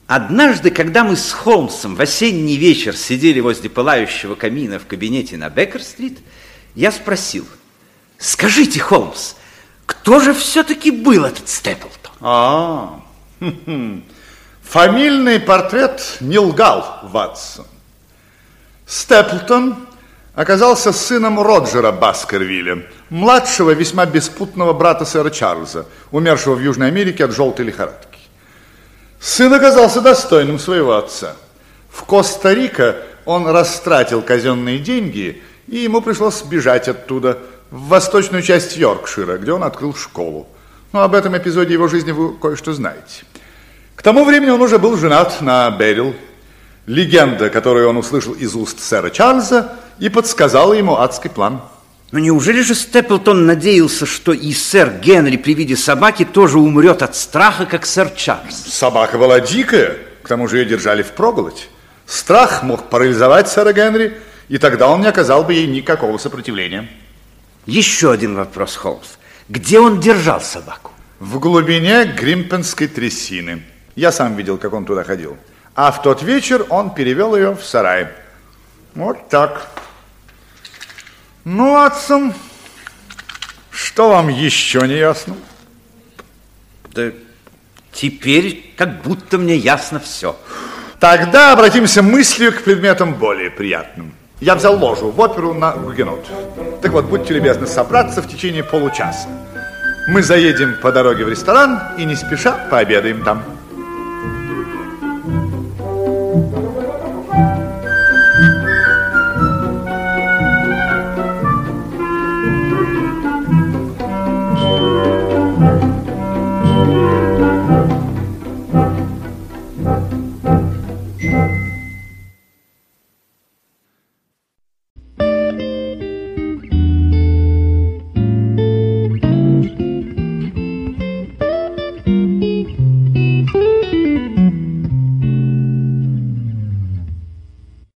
Однажды, когда мы с Холмсом в осенний вечер сидели возле пылающего камина в кабинете на Беккер-стрит, я спросил, скажите, Холмс, кто же все-таки был этот Степлтон? А, Фамильный портрет не лгал, Ватсон. Степлтон оказался сыном Роджера Баскервилля, младшего весьма беспутного брата сэра Чарльза, умершего в Южной Америке от желтой лихорадки. Сын оказался достойным своего отца. В Коста-Рико он растратил казенные деньги, и ему пришлось бежать оттуда в восточную часть Йоркшира, где он открыл школу. Но об этом эпизоде его жизни вы кое-что знаете. К тому времени он уже был женат на Берил, легенда, которую он услышал из уст сэра Чарльза, и подсказала ему адский план. Но неужели же Степлтон надеялся, что и сэр Генри при виде собаки тоже умрет от страха, как сэр Чарльз? Собака была дикая, к тому же ее держали в проголодь. Страх мог парализовать сэра Генри, и тогда он не оказал бы ей никакого сопротивления. Еще один вопрос, Холмс. Где он держал собаку? В глубине Гримпенской трясины. Я сам видел, как он туда ходил. А в тот вечер он перевел ее в сарай. Вот так. Ну, Атсон, что вам еще не ясно? Да теперь как будто мне ясно все. Тогда обратимся мыслью к предметам более приятным. Я взял ложу в оперу на Гугенот. Так вот, будьте любезны собраться в течение получаса. Мы заедем по дороге в ресторан и не спеша пообедаем там.